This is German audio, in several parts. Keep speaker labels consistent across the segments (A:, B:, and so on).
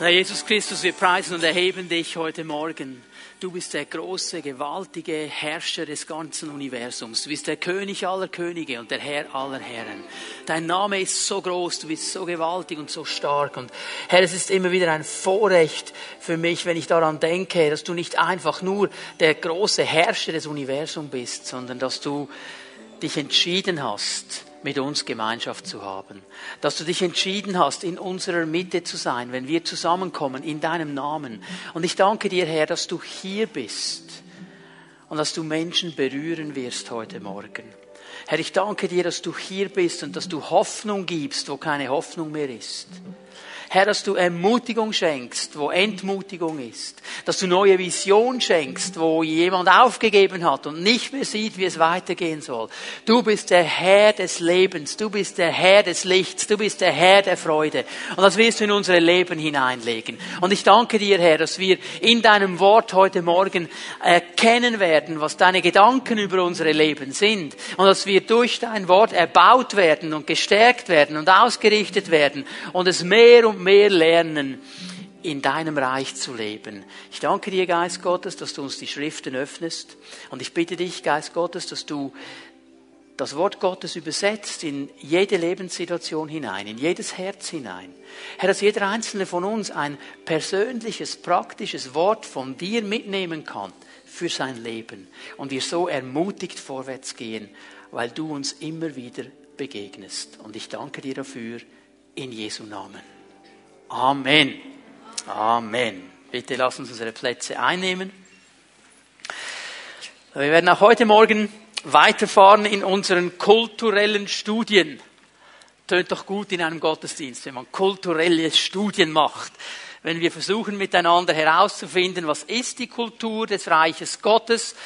A: Herr Jesus Christus, wir preisen und erheben dich heute Morgen. Du bist der große, gewaltige Herrscher des ganzen Universums. Du bist der König aller Könige und der Herr aller Herren. Dein Name ist so groß, du bist so gewaltig und so stark. Und Herr, es ist immer wieder ein Vorrecht für mich, wenn ich daran denke, dass du nicht einfach nur der große Herrscher des Universums bist, sondern dass du dich entschieden hast, mit uns Gemeinschaft zu haben. Dass du dich entschieden hast, in unserer Mitte zu sein, wenn wir zusammenkommen, in deinem Namen. Und ich danke dir, Herr, dass du hier bist und dass du Menschen berühren wirst heute Morgen. Herr, ich danke dir, dass du hier bist und dass du Hoffnung gibst, wo keine Hoffnung mehr ist. Herr, dass du Ermutigung schenkst, wo Entmutigung ist. Dass du neue Vision schenkst, wo jemand aufgegeben hat und nicht mehr sieht, wie es weitergehen soll. Du bist der Herr des Lebens. Du bist der Herr des Lichts. Du bist der Herr der Freude. Und das wirst du in unsere Leben hineinlegen. Und ich danke dir, Herr, dass wir in deinem Wort heute Morgen erkennen werden, was deine Gedanken über unsere Leben sind. Und dass wir durch dein Wort erbaut werden und gestärkt werden und ausgerichtet werden und es mehr und mehr lernen, in deinem Reich zu leben. Ich danke dir, Geist Gottes, dass du uns die Schriften öffnest. Und ich bitte dich, Geist Gottes, dass du das Wort Gottes übersetzt in jede Lebenssituation hinein, in jedes Herz hinein. Herr, dass jeder einzelne von uns ein persönliches, praktisches Wort von dir mitnehmen kann für sein Leben und wir so ermutigt vorwärts gehen, weil du uns immer wieder begegnest. Und ich danke dir dafür in Jesu Namen. Amen. Amen. Bitte lass uns unsere Plätze einnehmen. Wir werden auch heute Morgen weiterfahren in unseren kulturellen Studien. Tönt doch gut in einem Gottesdienst, wenn man kulturelle Studien macht. Wenn wir versuchen miteinander herauszufinden, was ist die Kultur des Reiches Gottes,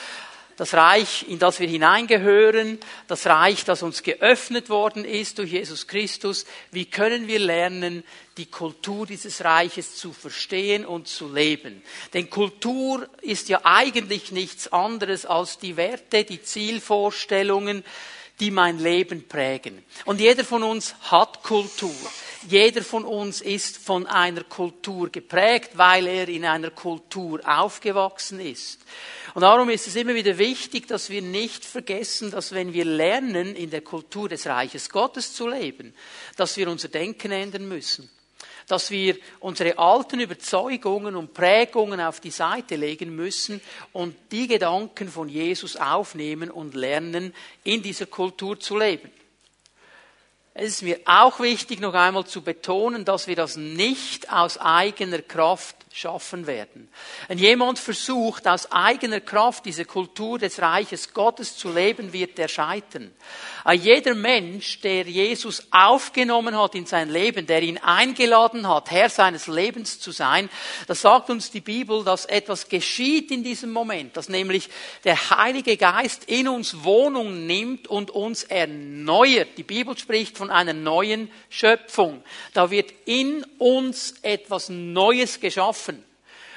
A: das Reich, in das wir hineingehören, das Reich, das uns geöffnet worden ist durch Jesus Christus. Wie können wir lernen, die Kultur dieses Reiches zu verstehen und zu leben? Denn Kultur ist ja eigentlich nichts anderes als die Werte, die Zielvorstellungen, die mein Leben prägen. Und jeder von uns hat Kultur. Jeder von uns ist von einer Kultur geprägt, weil er in einer Kultur aufgewachsen ist. Und darum ist es immer wieder wichtig, dass wir nicht vergessen, dass wenn wir lernen, in der Kultur des Reiches Gottes zu leben, dass wir unser Denken ändern müssen. Dass wir unsere alten Überzeugungen und Prägungen auf die Seite legen müssen und die Gedanken von Jesus aufnehmen und lernen, in dieser Kultur zu leben. Es ist mir auch wichtig, noch einmal zu betonen, dass wir das nicht aus eigener Kraft schaffen werden. Wenn jemand versucht, aus eigener Kraft diese Kultur des Reiches Gottes zu leben, wird er scheitern. Jeder Mensch, der Jesus aufgenommen hat in sein Leben, der ihn eingeladen hat, Herr seines Lebens zu sein, das sagt uns die Bibel, dass etwas geschieht in diesem Moment, dass nämlich der Heilige Geist in uns Wohnung nimmt und uns erneuert. Die Bibel spricht von einer neuen Schöpfung. Da wird in uns etwas Neues geschaffen.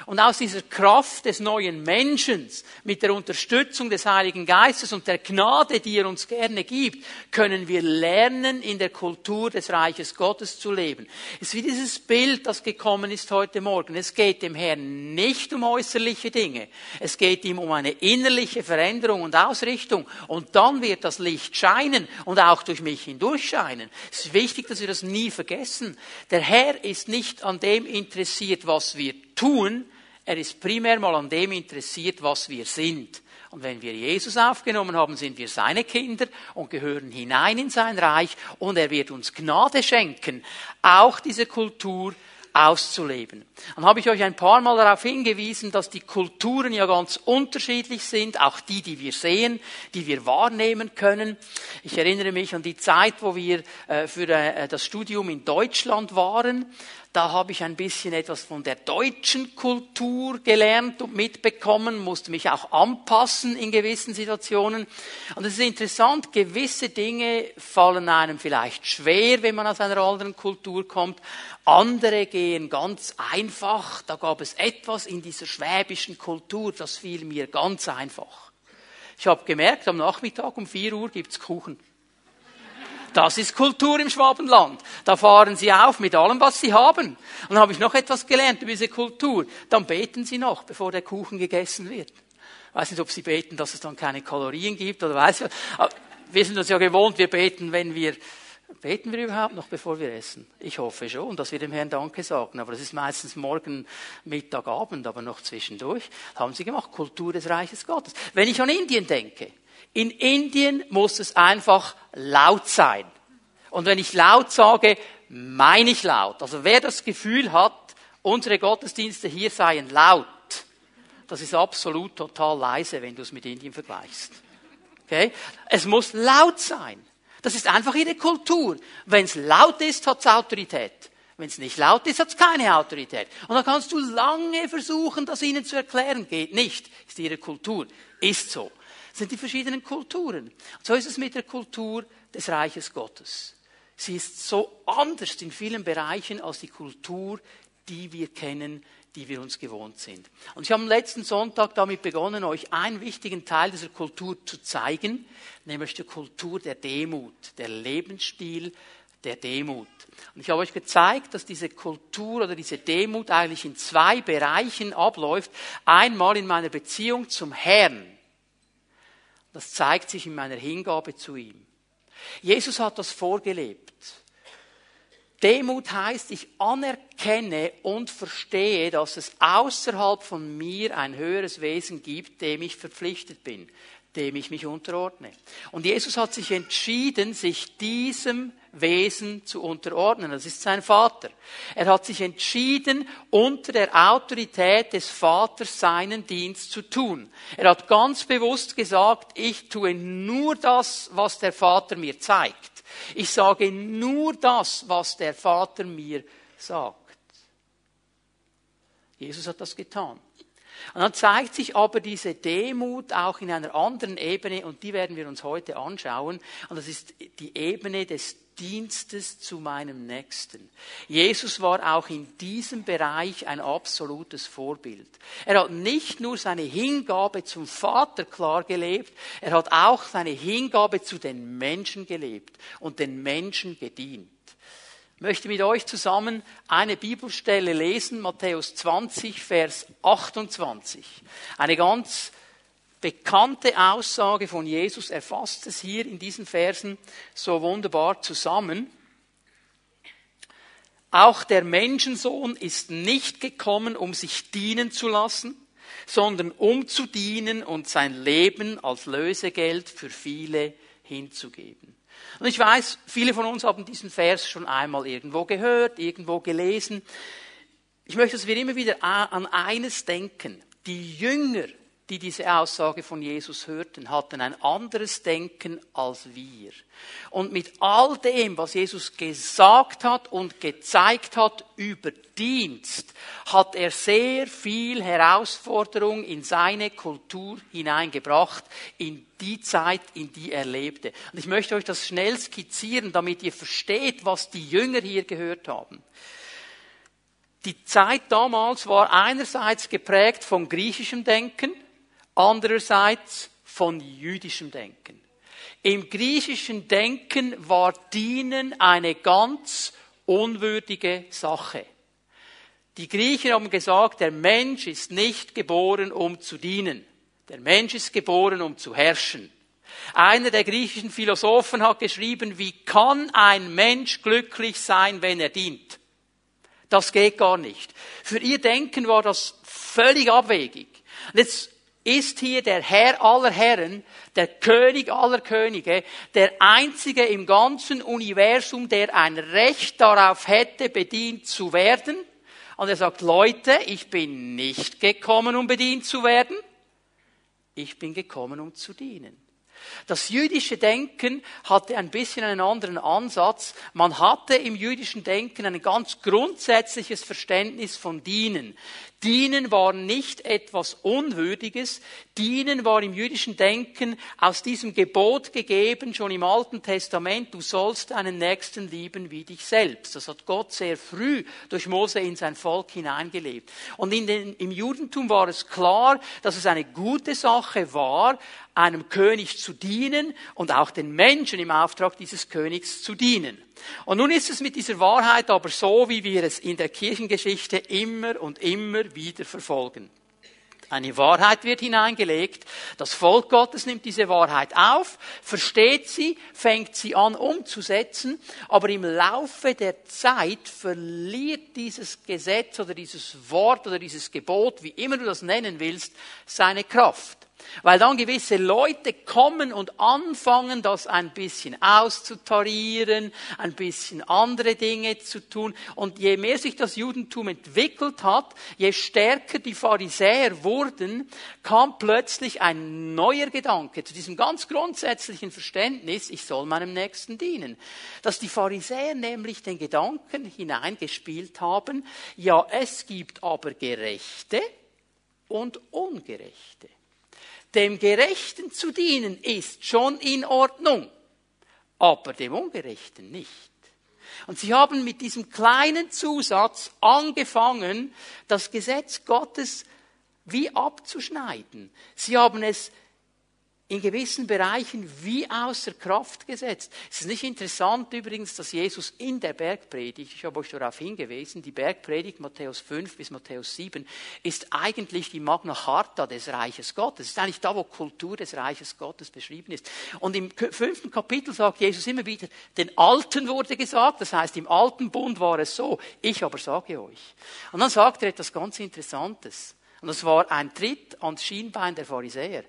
A: Und aus dieser Kraft des neuen Menschen, mit der Unterstützung des Heiligen Geistes und der Gnade, die er uns gerne gibt, können wir lernen, in der Kultur des Reiches Gottes zu leben. Es ist wie dieses Bild, das gekommen ist heute Morgen. Es geht dem Herrn nicht um äußerliche Dinge. Es geht ihm um eine innerliche Veränderung und Ausrichtung. Und dann wird das Licht scheinen und auch durch mich hindurch scheinen. Es ist wichtig, dass wir das nie vergessen. Der Herr ist nicht an dem interessiert, was wir tun, er ist primär mal an dem interessiert, was wir sind. Und wenn wir Jesus aufgenommen haben, sind wir seine Kinder und gehören hinein in sein Reich und er wird uns Gnade schenken, auch diese Kultur auszuleben. Dann habe ich euch ein paar Mal darauf hingewiesen, dass die Kulturen ja ganz unterschiedlich sind, auch die, die wir sehen, die wir wahrnehmen können. Ich erinnere mich an die Zeit, wo wir äh, für äh, das Studium in Deutschland waren. Da habe ich ein bisschen etwas von der deutschen Kultur gelernt und mitbekommen, musste mich auch anpassen in gewissen Situationen. Und es ist interessant, gewisse Dinge fallen einem vielleicht schwer, wenn man aus einer anderen Kultur kommt. Andere gehen ganz einfach. Da gab es etwas in dieser schwäbischen Kultur, das fiel mir ganz einfach. Ich habe gemerkt, am Nachmittag um vier Uhr gibt's Kuchen. Das ist Kultur im Schwabenland. Da fahren sie auf mit allem, was sie haben. Und dann habe ich noch etwas gelernt über diese Kultur. Dann beten sie noch, bevor der Kuchen gegessen wird. Ich weiß nicht, ob sie beten, dass es dann keine Kalorien gibt oder weiß ich. Wir sind uns ja gewohnt, wir beten, wenn wir Beten wir überhaupt noch, bevor wir essen? Ich hoffe schon, dass wir dem Herrn Danke sagen. Aber das ist meistens morgen, Mittag, Abend, aber noch zwischendurch. Haben sie gemacht. Kultur des Reiches Gottes. Wenn ich an Indien denke, in Indien muss es einfach laut sein. Und wenn ich laut sage, meine ich laut. Also wer das Gefühl hat, unsere Gottesdienste hier seien laut, das ist absolut total leise, wenn du es mit Indien vergleichst. Okay? Es muss laut sein. Das ist einfach ihre Kultur. Wenn es laut ist, hat es Autorität. Wenn es nicht laut ist, hat es keine Autorität. Und dann kannst du lange versuchen, das ihnen zu erklären. Geht nicht. Ist ihre Kultur. Ist so. Sind die verschiedenen Kulturen. Und so ist es mit der Kultur des Reiches Gottes. Sie ist so anders in vielen Bereichen als die Kultur, die wir kennen die wir uns gewohnt sind. Und ich habe am letzten Sonntag damit begonnen, euch einen wichtigen Teil dieser Kultur zu zeigen, nämlich die Kultur der Demut, der Lebensstil der Demut. Und ich habe euch gezeigt, dass diese Kultur oder diese Demut eigentlich in zwei Bereichen abläuft. Einmal in meiner Beziehung zum Herrn. Das zeigt sich in meiner Hingabe zu ihm. Jesus hat das vorgelebt. Demut heißt, ich anerkenne und verstehe, dass es außerhalb von mir ein höheres Wesen gibt, dem ich verpflichtet bin, dem ich mich unterordne. Und Jesus hat sich entschieden, sich diesem Wesen zu unterordnen. Das ist sein Vater. Er hat sich entschieden, unter der Autorität des Vaters seinen Dienst zu tun. Er hat ganz bewusst gesagt, ich tue nur das, was der Vater mir zeigt. Ich sage nur das, was der Vater mir sagt. Jesus hat das getan. Und dann zeigt sich aber diese Demut auch in einer anderen Ebene und die werden wir uns heute anschauen. Und das ist die Ebene des Dienstes zu meinem Nächsten. Jesus war auch in diesem Bereich ein absolutes Vorbild. Er hat nicht nur seine Hingabe zum Vater klar gelebt, er hat auch seine Hingabe zu den Menschen gelebt und den Menschen gedient. Möchte mit euch zusammen eine Bibelstelle lesen, Matthäus 20, Vers 28. Eine ganz bekannte Aussage von Jesus, er fasst es hier in diesen Versen so wunderbar zusammen. Auch der Menschensohn ist nicht gekommen, um sich dienen zu lassen, sondern um zu dienen und sein Leben als Lösegeld für viele hinzugeben. Und ich weiß, viele von uns haben diesen Vers schon einmal irgendwo gehört, irgendwo gelesen. Ich möchte, dass wir immer wieder an eines denken. Die Jünger die diese Aussage von Jesus hörten, hatten ein anderes Denken als wir. Und mit all dem, was Jesus gesagt hat und gezeigt hat über Dienst, hat er sehr viel Herausforderung in seine Kultur hineingebracht, in die Zeit, in die er lebte. Und ich möchte euch das schnell skizzieren, damit ihr versteht, was die Jünger hier gehört haben. Die Zeit damals war einerseits geprägt vom griechischen Denken, andererseits von jüdischem Denken. Im griechischen Denken war Dienen eine ganz unwürdige Sache. Die Griechen haben gesagt, der Mensch ist nicht geboren, um zu dienen. Der Mensch ist geboren, um zu herrschen. Einer der griechischen Philosophen hat geschrieben, wie kann ein Mensch glücklich sein, wenn er dient? Das geht gar nicht. Für ihr Denken war das völlig abwegig. Jetzt ist hier der Herr aller Herren, der König aller Könige, der einzige im ganzen Universum, der ein Recht darauf hätte, bedient zu werden. Und er sagt, Leute, ich bin nicht gekommen, um bedient zu werden. Ich bin gekommen, um zu dienen. Das jüdische Denken hatte ein bisschen einen anderen Ansatz. Man hatte im jüdischen Denken ein ganz grundsätzliches Verständnis von Dienen. Dienen war nicht etwas Unwürdiges. Dienen war im jüdischen Denken aus diesem Gebot gegeben, schon im Alten Testament, du sollst deinen Nächsten lieben wie dich selbst. Das hat Gott sehr früh durch Mose in sein Volk hineingelebt. Und den, im Judentum war es klar, dass es eine gute Sache war, einem König zu dienen und auch den Menschen im Auftrag dieses Königs zu dienen. Und nun ist es mit dieser Wahrheit aber so, wie wir es in der Kirchengeschichte immer und immer wieder verfolgen. Eine Wahrheit wird hineingelegt. Das Volk Gottes nimmt diese Wahrheit auf, versteht sie, fängt sie an umzusetzen, aber im Laufe der Zeit verliert dieses Gesetz oder dieses Wort oder dieses Gebot, wie immer du das nennen willst, seine Kraft. Weil dann gewisse Leute kommen und anfangen, das ein bisschen auszutarieren, ein bisschen andere Dinge zu tun. Und je mehr sich das Judentum entwickelt hat, je stärker die Pharisäer wurden, kam plötzlich ein neuer Gedanke zu diesem ganz grundsätzlichen Verständnis, ich soll meinem Nächsten dienen. Dass die Pharisäer nämlich den Gedanken hineingespielt haben, ja, es gibt aber Gerechte und Ungerechte dem Gerechten zu dienen ist schon in Ordnung, aber dem Ungerechten nicht. Und sie haben mit diesem kleinen Zusatz angefangen, das Gesetz Gottes wie abzuschneiden. Sie haben es in gewissen Bereichen wie außer Kraft gesetzt. Es ist nicht interessant übrigens, dass Jesus in der Bergpredigt, ich habe euch darauf hingewiesen, die Bergpredigt Matthäus 5 bis Matthäus 7 ist eigentlich die Magna Charta des Reiches Gottes. Es ist eigentlich da, wo Kultur des Reiches Gottes beschrieben ist. Und im fünften Kapitel sagt Jesus immer wieder, den Alten wurde gesagt, das heißt im alten Bund war es so, ich aber sage euch. Und dann sagt er etwas ganz Interessantes. Und das war ein Tritt ans Schienbein der Pharisäer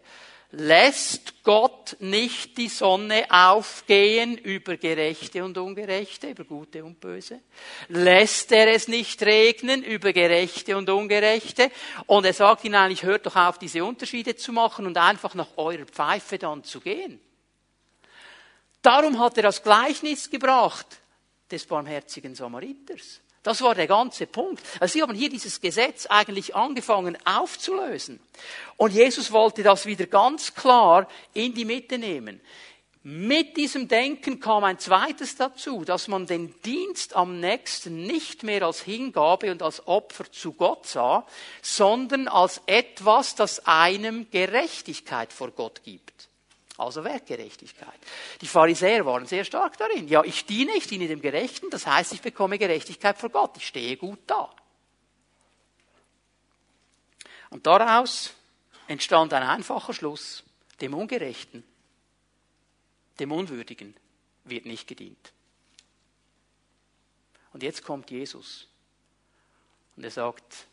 A: lässt Gott nicht die Sonne aufgehen über Gerechte und Ungerechte, über Gute und Böse? Lässt er es nicht regnen über Gerechte und Ungerechte? Und er sagt ihnen eigentlich, hört doch auf, diese Unterschiede zu machen und einfach nach eurer Pfeife dann zu gehen. Darum hat er das Gleichnis gebracht des barmherzigen Samariters. Das war der ganze Punkt. Also sie haben hier dieses Gesetz eigentlich angefangen aufzulösen. Und Jesus wollte das wieder ganz klar in die Mitte nehmen. Mit diesem Denken kam ein zweites dazu, dass man den Dienst am nächsten nicht mehr als Hingabe und als Opfer zu Gott sah, sondern als etwas, das einem Gerechtigkeit vor Gott gibt. Also Werkgerechtigkeit. Die Pharisäer waren sehr stark darin. Ja, ich diene, ich diene dem Gerechten, das heißt, ich bekomme Gerechtigkeit vor Gott. Ich stehe gut da. Und daraus entstand ein einfacher Schluss. Dem Ungerechten, dem Unwürdigen wird nicht gedient. Und jetzt kommt Jesus. Und er sagt,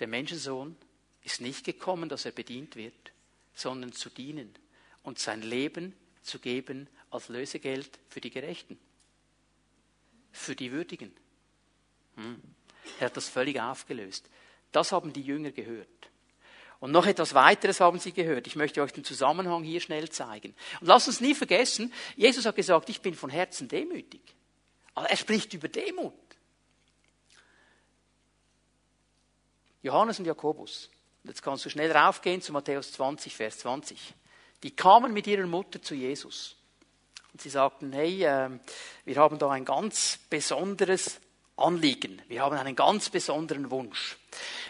A: der Menschensohn ist nicht gekommen, dass er bedient wird, sondern zu dienen und sein Leben zu geben als Lösegeld für die Gerechten, für die Würdigen. Hm. Er hat das völlig aufgelöst. Das haben die Jünger gehört. Und noch etwas weiteres haben sie gehört. Ich möchte euch den Zusammenhang hier schnell zeigen. Und lasst uns nie vergessen, Jesus hat gesagt, ich bin von Herzen demütig. Aber er spricht über Demut. Johannes und Jakobus. Jetzt kannst du schnell raufgehen zu Matthäus 20, Vers 20 die kamen mit ihrer Mutter zu Jesus. Und sie sagten, hey, äh, wir haben da ein ganz besonderes Anliegen. Wir haben einen ganz besonderen Wunsch.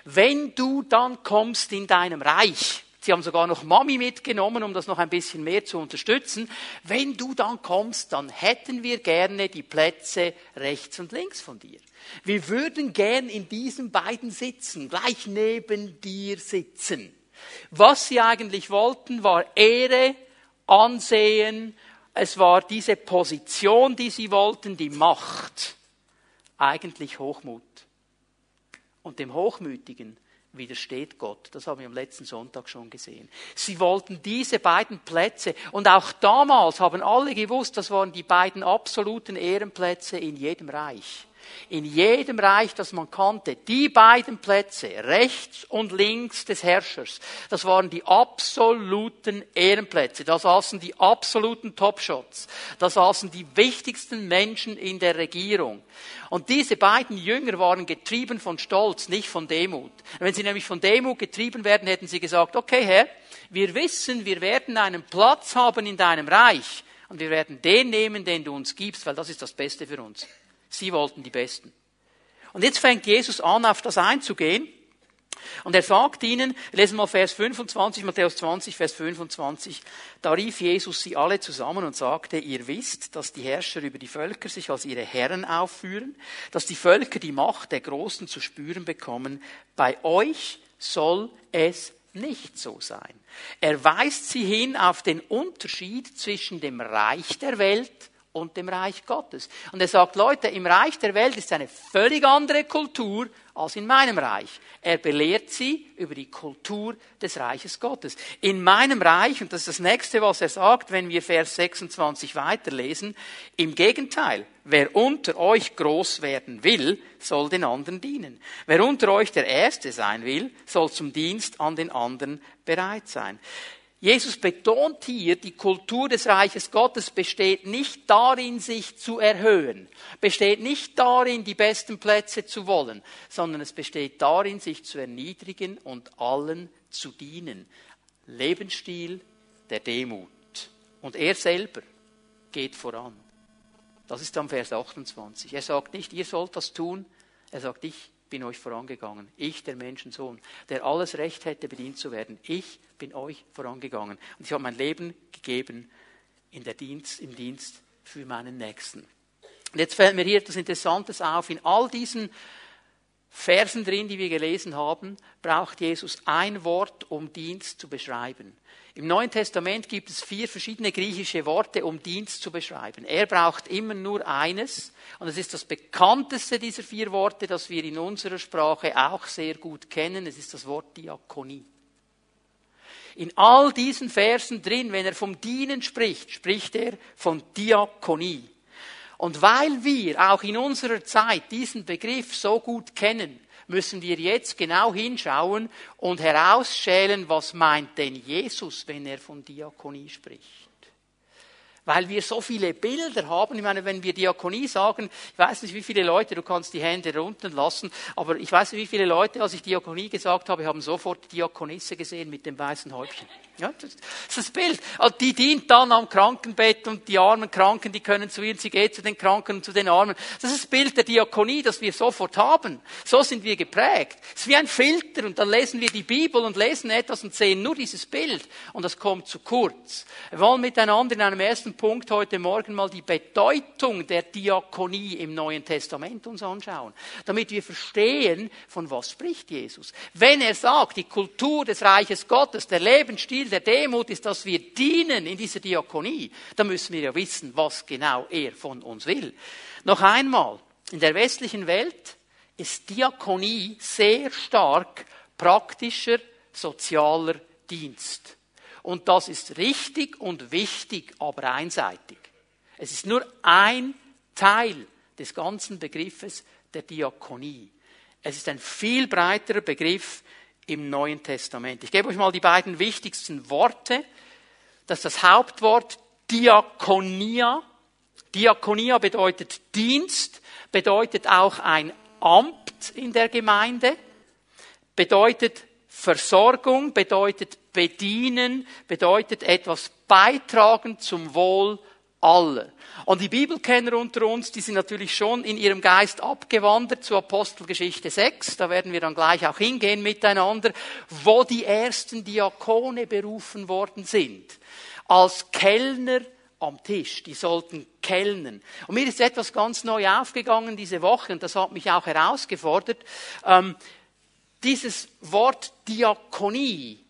A: Wenn du dann kommst in deinem Reich, Sie haben sogar noch Mami mitgenommen, um das noch ein bisschen mehr zu unterstützen. Wenn du dann kommst, dann hätten wir gerne die Plätze rechts und links von dir. Wir würden gern in diesen beiden sitzen, gleich neben dir sitzen. Was sie eigentlich wollten, war Ehre, Ansehen, es war diese Position, die sie wollten, die Macht. Eigentlich Hochmut. Und dem Hochmütigen widersteht Gott. Das haben wir am letzten Sonntag schon gesehen. Sie wollten diese beiden Plätze. Und auch damals haben alle gewusst, das waren die beiden absoluten Ehrenplätze in jedem Reich in jedem Reich, das man kannte, die beiden Plätze, rechts und links des Herrschers, das waren die absoluten Ehrenplätze. Da saßen die absoluten Topshots. Da saßen die wichtigsten Menschen in der Regierung. Und diese beiden Jünger waren getrieben von Stolz, nicht von Demut. Wenn sie nämlich von Demut getrieben werden, hätten sie gesagt, okay Herr, wir wissen, wir werden einen Platz haben in deinem Reich und wir werden den nehmen, den du uns gibst, weil das ist das Beste für uns. Sie wollten die Besten. Und jetzt fängt Jesus an, auf das einzugehen. Und er sagt ihnen, lesen mal Vers 25, Matthäus 20, Vers 25, da rief Jesus sie alle zusammen und sagte, ihr wisst, dass die Herrscher über die Völker sich als ihre Herren aufführen, dass die Völker die Macht der Großen zu spüren bekommen. Bei euch soll es nicht so sein. Er weist sie hin auf den Unterschied zwischen dem Reich der Welt und dem Reich Gottes. Und er sagt, Leute, im Reich der Welt ist eine völlig andere Kultur als in meinem Reich. Er belehrt sie über die Kultur des Reiches Gottes. In meinem Reich, und das ist das nächste, was er sagt, wenn wir Vers 26 weiterlesen, im Gegenteil, wer unter euch groß werden will, soll den anderen dienen. Wer unter euch der Erste sein will, soll zum Dienst an den anderen bereit sein. Jesus betont hier, die Kultur des Reiches Gottes besteht nicht darin, sich zu erhöhen, besteht nicht darin, die besten Plätze zu wollen, sondern es besteht darin, sich zu erniedrigen und allen zu dienen. Lebensstil der Demut. Und er selber geht voran. Das ist am Vers 28. Er sagt nicht, ihr sollt das tun, er sagt, ich bin euch vorangegangen. Ich, der Menschensohn, der alles Recht hätte, bedient zu werden. Ich bin euch vorangegangen. Und ich habe mein Leben gegeben in der Dienst, im Dienst für meinen Nächsten. Und jetzt fällt mir hier etwas Interessantes auf. In all diesen Versen drin, die wir gelesen haben, braucht Jesus ein Wort, um Dienst zu beschreiben. Im Neuen Testament gibt es vier verschiedene griechische Worte, um Dienst zu beschreiben. Er braucht immer nur eines, und es ist das bekannteste dieser vier Worte, das wir in unserer Sprache auch sehr gut kennen. Es ist das Wort Diakonie. In all diesen Versen drin, wenn er vom Dienen spricht, spricht er von Diakonie. Und weil wir auch in unserer Zeit diesen Begriff so gut kennen, müssen wir jetzt genau hinschauen und herausschälen, was meint denn Jesus, wenn er von Diakonie spricht weil wir so viele Bilder haben. Ich meine, wenn wir Diakonie sagen, ich weiß nicht, wie viele Leute, du kannst die Hände runter lassen, aber ich weiß nicht, wie viele Leute, als ich Diakonie gesagt habe, haben sofort Diakonisse gesehen mit dem weißen Häubchen. Ja, das ist das Bild. Also die dient dann am Krankenbett und die armen Kranken, die können zu ihr, sie geht zu den Kranken und zu den Armen. Das ist das Bild der Diakonie, das wir sofort haben. So sind wir geprägt. Es ist wie ein Filter und dann lesen wir die Bibel und lesen etwas und sehen nur dieses Bild und das kommt zu kurz. Wir wollen miteinander in einem ersten Punkt heute Morgen mal die Bedeutung der Diakonie im Neuen Testament uns anschauen, damit wir verstehen, von was spricht Jesus. Wenn er sagt, die Kultur des Reiches Gottes, der Lebensstil Ziel der Demut ist, dass wir dienen in dieser Diakonie, dann müssen wir ja wissen, was genau er von uns will. Noch einmal, in der westlichen Welt ist Diakonie sehr stark praktischer sozialer Dienst. Und das ist richtig und wichtig, aber einseitig. Es ist nur ein Teil des ganzen Begriffes der Diakonie. Es ist ein viel breiterer Begriff, im Neuen Testament. Ich gebe euch mal die beiden wichtigsten Worte. Das ist das Hauptwort Diakonia. Diakonia bedeutet Dienst, bedeutet auch ein Amt in der Gemeinde, bedeutet Versorgung, bedeutet bedienen, bedeutet etwas beitragen zum Wohl aller. Und die Bibelkenner unter uns, die sind natürlich schon in ihrem Geist abgewandert zu Apostelgeschichte 6, da werden wir dann gleich auch hingehen miteinander, wo die ersten Diakone berufen worden sind. Als Kellner am Tisch. Die sollten kellnen. Und mir ist etwas ganz neu aufgegangen diese Woche und das hat mich auch herausgefordert. Ähm, dieses Wort Diakonie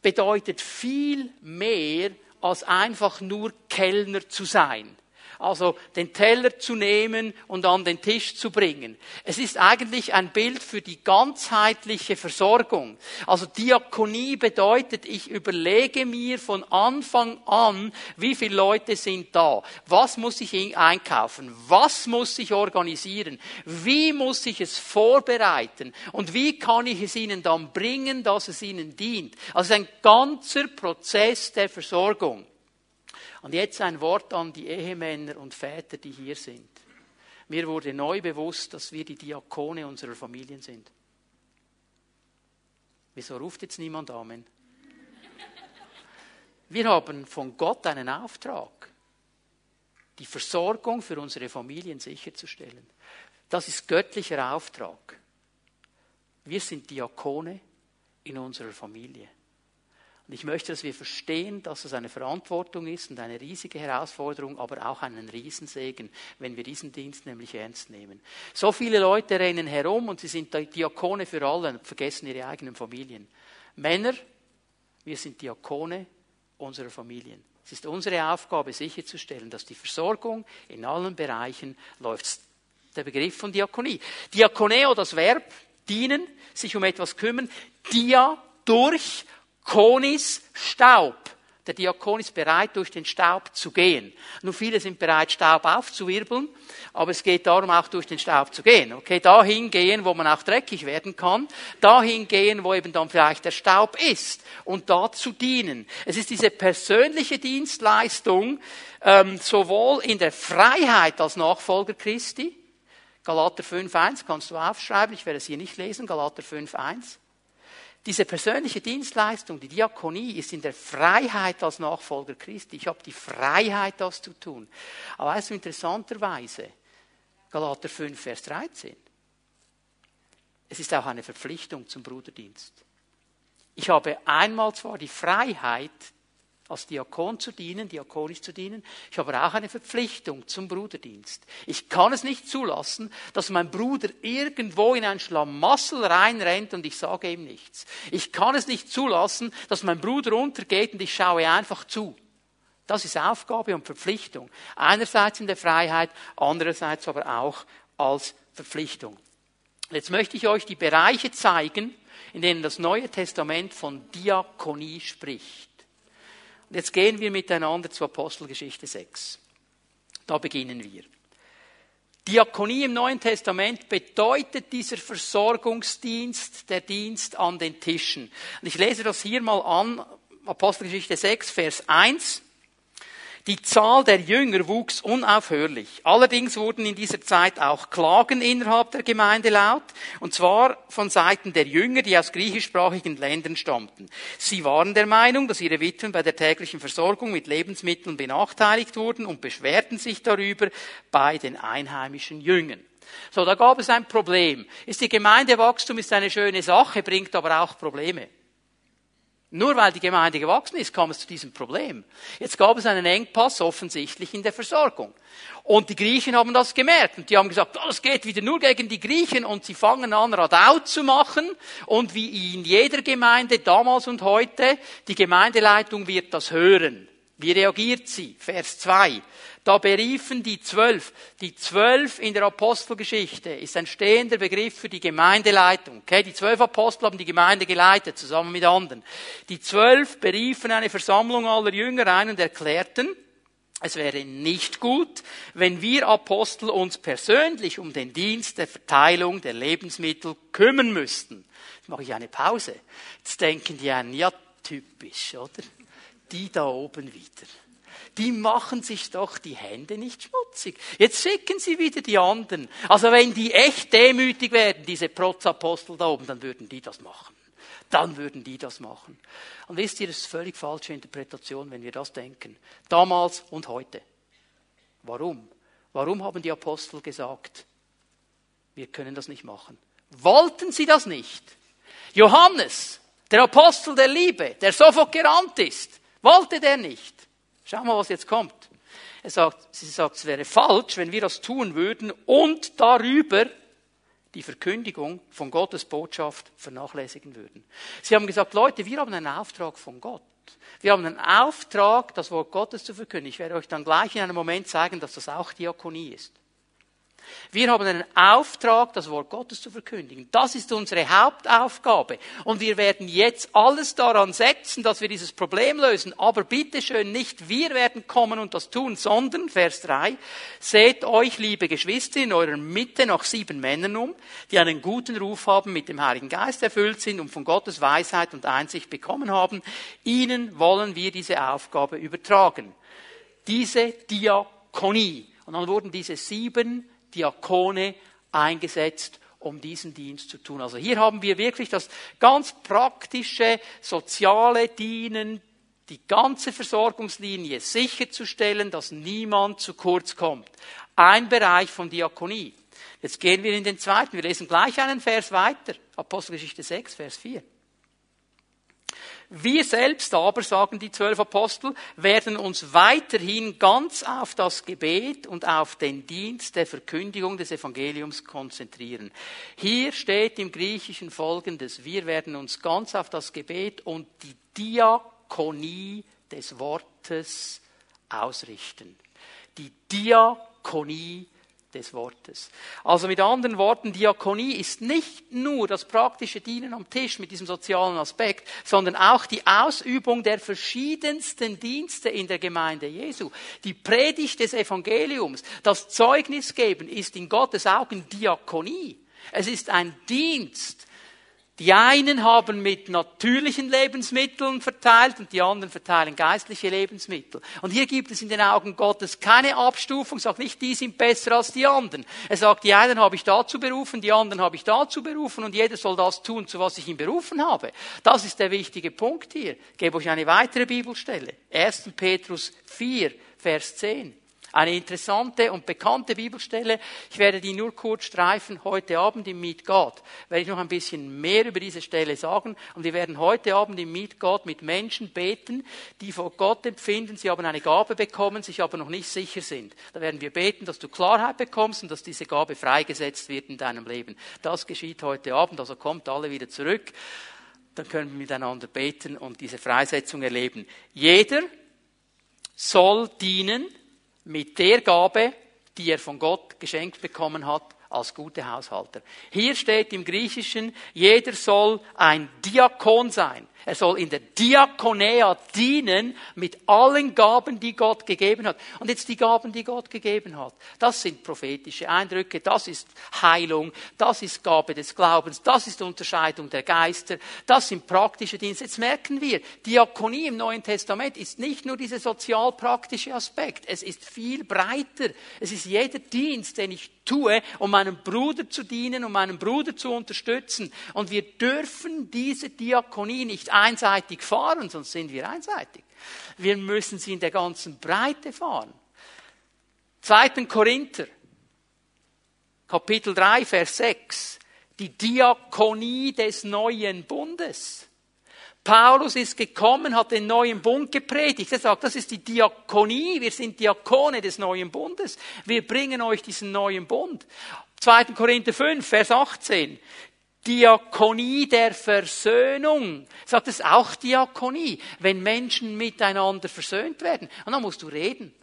A: bedeutet viel mehr als einfach nur Kellner zu sein. Also den Teller zu nehmen und an den Tisch zu bringen. Es ist eigentlich ein Bild für die ganzheitliche Versorgung. Also Diakonie bedeutet, ich überlege mir von Anfang an, wie viele Leute sind da? Was muss ich einkaufen? Was muss ich organisieren? Wie muss ich es vorbereiten? Und wie kann ich es ihnen dann bringen, dass es ihnen dient? Also ein ganzer Prozess der Versorgung. Und jetzt ein Wort an die Ehemänner und Väter, die hier sind. Mir wurde neu bewusst, dass wir die Diakone unserer Familien sind. Wieso ruft jetzt niemand Amen? Wir haben von Gott einen Auftrag, die Versorgung für unsere Familien sicherzustellen. Das ist göttlicher Auftrag. Wir sind Diakone in unserer Familie. Und ich möchte, dass wir verstehen, dass es eine Verantwortung ist und eine riesige Herausforderung, aber auch einen Riesensegen, wenn wir diesen Dienst nämlich ernst nehmen. So viele Leute rennen herum und sie sind Diakone für alle und vergessen ihre eigenen Familien. Männer, wir sind Diakone unserer Familien. Es ist unsere Aufgabe, sicherzustellen, dass die Versorgung in allen Bereichen läuft. Der Begriff von Diakonie. Diakoneo, das Verb, dienen, sich um etwas kümmern. Dia, durch, Konis, Staub. Der Diakon ist bereit, durch den Staub zu gehen. Nur viele sind bereit, Staub aufzuwirbeln, aber es geht darum, auch durch den Staub zu gehen. Okay, dahin gehen, wo man auch dreckig werden kann, dahin gehen, wo eben dann vielleicht der Staub ist und da zu dienen. Es ist diese persönliche Dienstleistung, ähm, sowohl in der Freiheit als Nachfolger Christi, Galater 5.1 kannst du aufschreiben, ich werde es hier nicht lesen, Galater 5.1. Diese persönliche Dienstleistung, die Diakonie, ist in der Freiheit als Nachfolger Christi. Ich habe die Freiheit, das zu tun. Aber weißt du, interessanterweise, Galater 5, Vers 13, es ist auch eine Verpflichtung zum Bruderdienst. Ich habe einmal zwar die Freiheit, als Diakon zu dienen, diakonisch zu dienen. Ich habe auch eine Verpflichtung zum Bruderdienst. Ich kann es nicht zulassen, dass mein Bruder irgendwo in ein Schlamassel reinrennt und ich sage ihm nichts. Ich kann es nicht zulassen, dass mein Bruder untergeht und ich schaue einfach zu. Das ist Aufgabe und Verpflichtung. Einerseits in der Freiheit, andererseits aber auch als Verpflichtung. Jetzt möchte ich euch die Bereiche zeigen, in denen das Neue Testament von Diakonie spricht. Jetzt gehen wir miteinander zur Apostelgeschichte 6. Da beginnen wir. Diakonie im Neuen Testament bedeutet dieser Versorgungsdienst, der Dienst an den Tischen. Und ich lese das hier mal an, Apostelgeschichte 6, Vers 1. Die Zahl der Jünger wuchs unaufhörlich. Allerdings wurden in dieser Zeit auch Klagen innerhalb der Gemeinde laut, und zwar von Seiten der Jünger, die aus griechischsprachigen Ländern stammten. Sie waren der Meinung, dass ihre Witwen bei der täglichen Versorgung mit Lebensmitteln benachteiligt wurden und beschwerten sich darüber bei den einheimischen Jüngern. So, da gab es ein Problem. Ist die Gemeindewachstum ist eine schöne Sache, bringt aber auch Probleme. Nur weil die Gemeinde gewachsen ist, kam es zu diesem Problem. Jetzt gab es einen Engpass offensichtlich in der Versorgung. Und die Griechen haben das gemerkt und die haben gesagt, das geht wieder nur gegen die Griechen und sie fangen an, Radau zu machen und wie in jeder Gemeinde damals und heute, die Gemeindeleitung wird das hören. Wie reagiert sie? Vers 2. Da beriefen die Zwölf. Die Zwölf in der Apostelgeschichte ist ein stehender Begriff für die Gemeindeleitung. Okay? Die zwölf Apostel haben die Gemeinde geleitet, zusammen mit anderen. Die Zwölf beriefen eine Versammlung aller Jünger ein und erklärten, es wäre nicht gut, wenn wir Apostel uns persönlich um den Dienst der Verteilung der Lebensmittel kümmern müssten. Jetzt mache ich eine Pause. Jetzt denken die einen, ja, typisch, oder? Die da oben wieder die machen sich doch die Hände nicht schmutzig. Jetzt schicken sie wieder die anderen. Also wenn die echt demütig werden, diese Protzapostel da oben, dann würden die das machen. Dann würden die das machen. Und wisst ihr, das ist völlig falsche Interpretation, wenn wir das denken. Damals und heute. Warum? Warum haben die Apostel gesagt, wir können das nicht machen? Wollten sie das nicht? Johannes, der Apostel der Liebe, der sofort gerannt ist, wollte der nicht. Schau mal, was jetzt kommt. Er sagt, sie sagt, es wäre falsch, wenn wir das tun würden und darüber die Verkündigung von Gottes Botschaft vernachlässigen würden. Sie haben gesagt, Leute, wir haben einen Auftrag von Gott. Wir haben einen Auftrag, das Wort Gottes zu verkündigen. Ich werde euch dann gleich in einem Moment zeigen, dass das auch Diakonie ist. Wir haben einen Auftrag, das Wort Gottes zu verkündigen. Das ist unsere Hauptaufgabe. Und wir werden jetzt alles daran setzen, dass wir dieses Problem lösen. Aber bitteschön nicht wir werden kommen und das tun, sondern, Vers 3, seht euch, liebe Geschwister, in eurer Mitte nach sieben Männern um, die einen guten Ruf haben, mit dem Heiligen Geist erfüllt sind und von Gottes Weisheit und Einsicht bekommen haben. Ihnen wollen wir diese Aufgabe übertragen. Diese Diakonie. Und dann wurden diese sieben Diakone eingesetzt, um diesen Dienst zu tun. Also hier haben wir wirklich das ganz praktische, soziale Dienen, die ganze Versorgungslinie sicherzustellen, dass niemand zu kurz kommt. Ein Bereich von Diakonie. Jetzt gehen wir in den zweiten. Wir lesen gleich einen Vers weiter. Apostelgeschichte 6, Vers 4. Wir selbst aber, sagen die zwölf Apostel, werden uns weiterhin ganz auf das Gebet und auf den Dienst der Verkündigung des Evangeliums konzentrieren. Hier steht im Griechischen folgendes, wir werden uns ganz auf das Gebet und die Diakonie des Wortes ausrichten. Die Diakonie des Wortes. Also mit anderen Worten, Diakonie ist nicht nur das praktische Dienen am Tisch mit diesem sozialen Aspekt, sondern auch die Ausübung der verschiedensten Dienste in der Gemeinde Jesu. Die Predigt des Evangeliums, das Zeugnis geben, ist in Gottes Augen Diakonie. Es ist ein Dienst, die einen haben mit natürlichen Lebensmitteln verteilt und die anderen verteilen geistliche Lebensmittel. Und hier gibt es in den Augen Gottes keine Abstufung, sagt nicht, die sind besser als die anderen. Er sagt, die einen habe ich dazu berufen, die anderen habe ich dazu berufen und jeder soll das tun, zu was ich ihn berufen habe. Das ist der wichtige Punkt hier. Ich gebe euch eine weitere Bibelstelle. 1. Petrus 4, Vers 10. Eine interessante und bekannte Bibelstelle. Ich werde die nur kurz streifen. Heute Abend im Meet God werde ich noch ein bisschen mehr über diese Stelle sagen. Und wir werden heute Abend im Meet God mit Menschen beten, die vor Gott empfinden, sie haben eine Gabe bekommen, sich aber noch nicht sicher sind. Da werden wir beten, dass du Klarheit bekommst und dass diese Gabe freigesetzt wird in deinem Leben. Das geschieht heute Abend. Also kommt alle wieder zurück. Dann können wir miteinander beten und diese Freisetzung erleben. Jeder soll dienen, mit der Gabe, die er von Gott geschenkt bekommen hat, als gute Haushalter. Hier steht im Griechischen, jeder soll ein Diakon sein. Er soll in der Diakonea dienen mit allen Gaben, die Gott gegeben hat. Und jetzt die Gaben, die Gott gegeben hat. Das sind prophetische Eindrücke, das ist Heilung, das ist Gabe des Glaubens, das ist Unterscheidung der Geister, das sind praktische Dienste. Jetzt merken wir, Diakonie im Neuen Testament ist nicht nur dieser sozialpraktische Aspekt, es ist viel breiter. Es ist jeder Dienst, den ich tue, um meinem Bruder zu dienen, um meinen Bruder zu unterstützen. Und wir dürfen diese Diakonie nicht einseitig fahren, sonst sind wir einseitig. Wir müssen sie in der ganzen Breite fahren. 2. Korinther, Kapitel 3, Vers 6. Die Diakonie des neuen Bundes. Paulus ist gekommen, hat den neuen Bund gepredigt. Er sagt, das ist die Diakonie, wir sind Diakone des neuen Bundes. Wir bringen euch diesen neuen Bund. 2. Korinther 5, Vers 18. Diakonie der Versöhnung. Sagt es auch Diakonie, wenn Menschen miteinander versöhnt werden. Und dann musst du reden.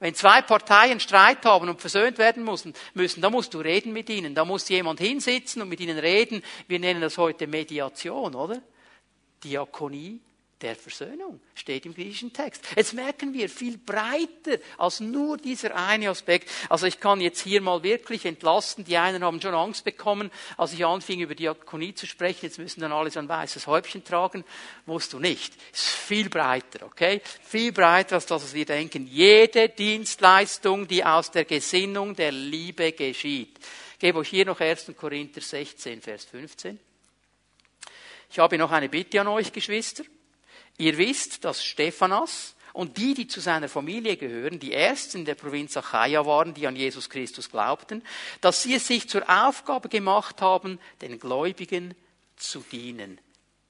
A: Wenn zwei Parteien Streit haben und versöhnt werden müssen, müssen, dann musst du reden mit ihnen. Da muss jemand hinsitzen und mit ihnen reden. Wir nennen das heute Mediation, oder? Diakonie der Versöhnung. Steht im griechischen Text. Jetzt merken wir viel breiter als nur dieser eine Aspekt. Also ich kann jetzt hier mal wirklich entlasten. Die einen haben schon Angst bekommen, als ich anfing über Diakonie zu sprechen. Jetzt müssen dann alle so ein weißes Häubchen tragen. Musst du nicht. Ist viel breiter, okay? Viel breiter als das, was wir denken. Jede Dienstleistung, die aus der Gesinnung der Liebe geschieht. Ich gebe euch hier noch 1. Korinther 16, Vers 15. Ich habe noch eine Bitte an euch, Geschwister. Ihr wisst, dass Stephanas und die, die zu seiner Familie gehören, die ersten in der Provinz Achaia waren, die an Jesus Christus glaubten, dass sie es sich zur Aufgabe gemacht haben, den Gläubigen zu dienen.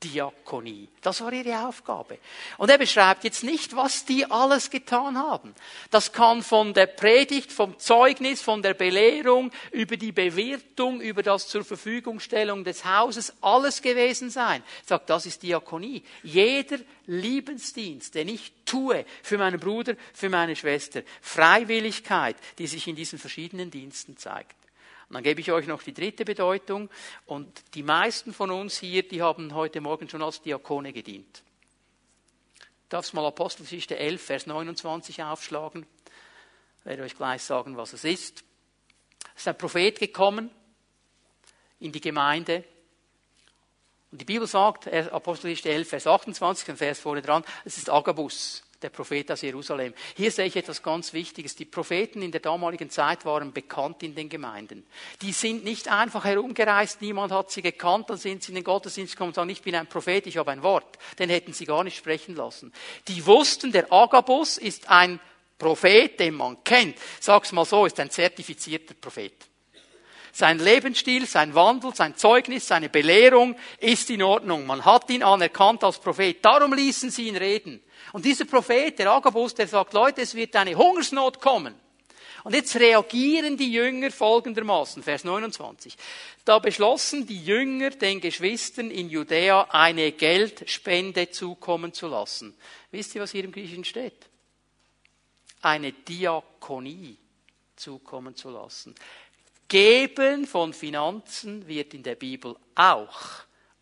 A: Diakonie. Das war ihre Aufgabe. Und er beschreibt jetzt nicht, was die alles getan haben. Das kann von der Predigt, vom Zeugnis, von der Belehrung, über die Bewirtung, über das zur Verfügungstellung des Hauses, alles gewesen sein. Er sagt, das ist Diakonie. Jeder Liebensdienst, den ich tue für meinen Bruder, für meine Schwester. Freiwilligkeit, die sich in diesen verschiedenen Diensten zeigt. Dann gebe ich euch noch die dritte Bedeutung. Und die meisten von uns hier, die haben heute Morgen schon als Diakone gedient. Darf mal Apostelgeschichte 11, Vers 29 aufschlagen. Ich werde euch gleich sagen, was es ist. Es ist ein Prophet gekommen in die Gemeinde. Und die Bibel sagt, Apostelgeschichte 11, Vers 28, ein Vers vorne dran, es ist Agabus der Prophet aus Jerusalem. Hier sehe ich etwas ganz Wichtiges. Die Propheten in der damaligen Zeit waren bekannt in den Gemeinden. Die sind nicht einfach herumgereist, niemand hat sie gekannt, dann sind sie in den Gottesdienst gekommen und sagen, ich bin ein Prophet, ich habe ein Wort. Den hätten sie gar nicht sprechen lassen. Die wussten, der Agabus ist ein Prophet, den man kennt. Sag's mal so, ist ein zertifizierter Prophet. Sein Lebensstil, sein Wandel, sein Zeugnis, seine Belehrung ist in Ordnung. Man hat ihn anerkannt als Prophet. Darum ließen sie ihn reden. Und dieser Prophet, der Agabus, der sagt, Leute, es wird eine Hungersnot kommen. Und jetzt reagieren die Jünger folgendermaßen, Vers 29. Da beschlossen die Jünger den Geschwistern in Judäa eine Geldspende zukommen zu lassen. Wisst ihr, was hier im Griechischen steht? Eine Diakonie zukommen zu lassen. Geben von Finanzen wird in der Bibel auch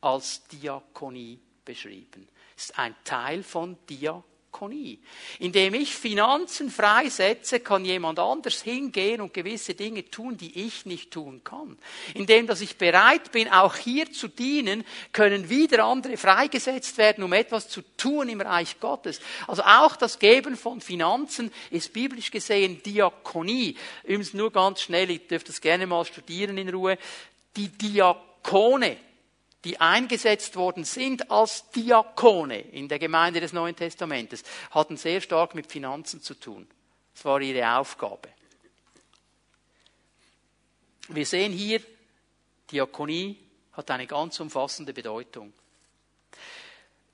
A: als Diakonie beschrieben. Ist ein Teil von Diakonie. Diakonie. Indem ich Finanzen freisetze, kann jemand anders hingehen und gewisse Dinge tun, die ich nicht tun kann. Indem, dass ich bereit bin, auch hier zu dienen, können wieder andere freigesetzt werden, um etwas zu tun im Reich Gottes. Also auch das Geben von Finanzen ist biblisch gesehen Diakonie. Übrigens nur ganz schnell, ich dürfte das gerne mal studieren in Ruhe. Die Diakone, die eingesetzt worden sind als Diakone in der Gemeinde des Neuen Testamentes, hatten sehr stark mit Finanzen zu tun. Das war ihre Aufgabe. Wir sehen hier, Diakonie hat eine ganz umfassende Bedeutung,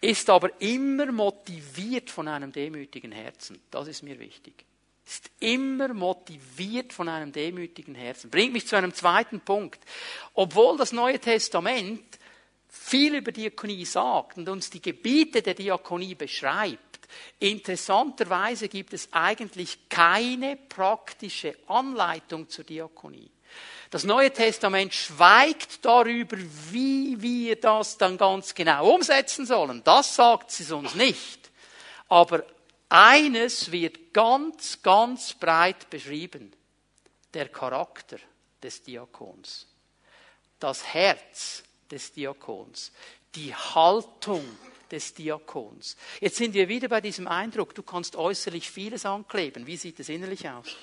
A: ist aber immer motiviert von einem demütigen Herzen. Das ist mir wichtig. Ist immer motiviert von einem demütigen Herzen. Bringt mich zu einem zweiten Punkt. Obwohl das Neue Testament viel über Diakonie sagt und uns die Gebiete der Diakonie beschreibt, interessanterweise gibt es eigentlich keine praktische Anleitung zur Diakonie. Das Neue Testament schweigt darüber, wie wir das dann ganz genau umsetzen sollen. Das sagt es uns nicht. Aber eines wird ganz, ganz breit beschrieben. Der Charakter des Diakons. Das Herz des Diakons, die Haltung des Diakons. Jetzt sind wir wieder bei diesem Eindruck, du kannst äußerlich vieles ankleben. Wie sieht es innerlich aus?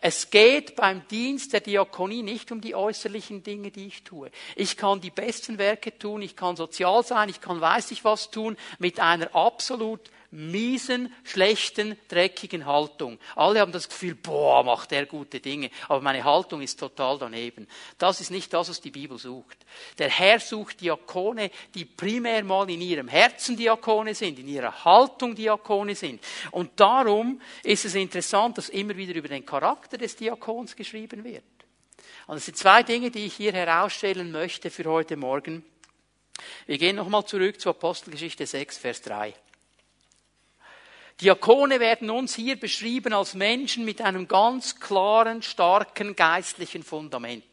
A: Es geht beim Dienst der Diakonie nicht um die äußerlichen Dinge, die ich tue. Ich kann die besten Werke tun, ich kann sozial sein, ich kann weiß ich was tun, mit einer absolut miesen, schlechten, dreckigen Haltung. Alle haben das Gefühl, boah, macht der gute Dinge. Aber meine Haltung ist total daneben. Das ist nicht das, was die Bibel sucht. Der Herr sucht Diakone, die primär mal in ihrem Herzen Diakone sind, in ihrer Haltung Diakone sind. Und darum ist es interessant, dass immer wieder über den Charakter des Diakons geschrieben wird. Und es sind zwei Dinge, die ich hier herausstellen möchte für heute Morgen. Wir gehen nochmal zurück zur Apostelgeschichte 6, Vers 3. Diakone werden uns hier beschrieben als Menschen mit einem ganz klaren, starken geistlichen Fundament.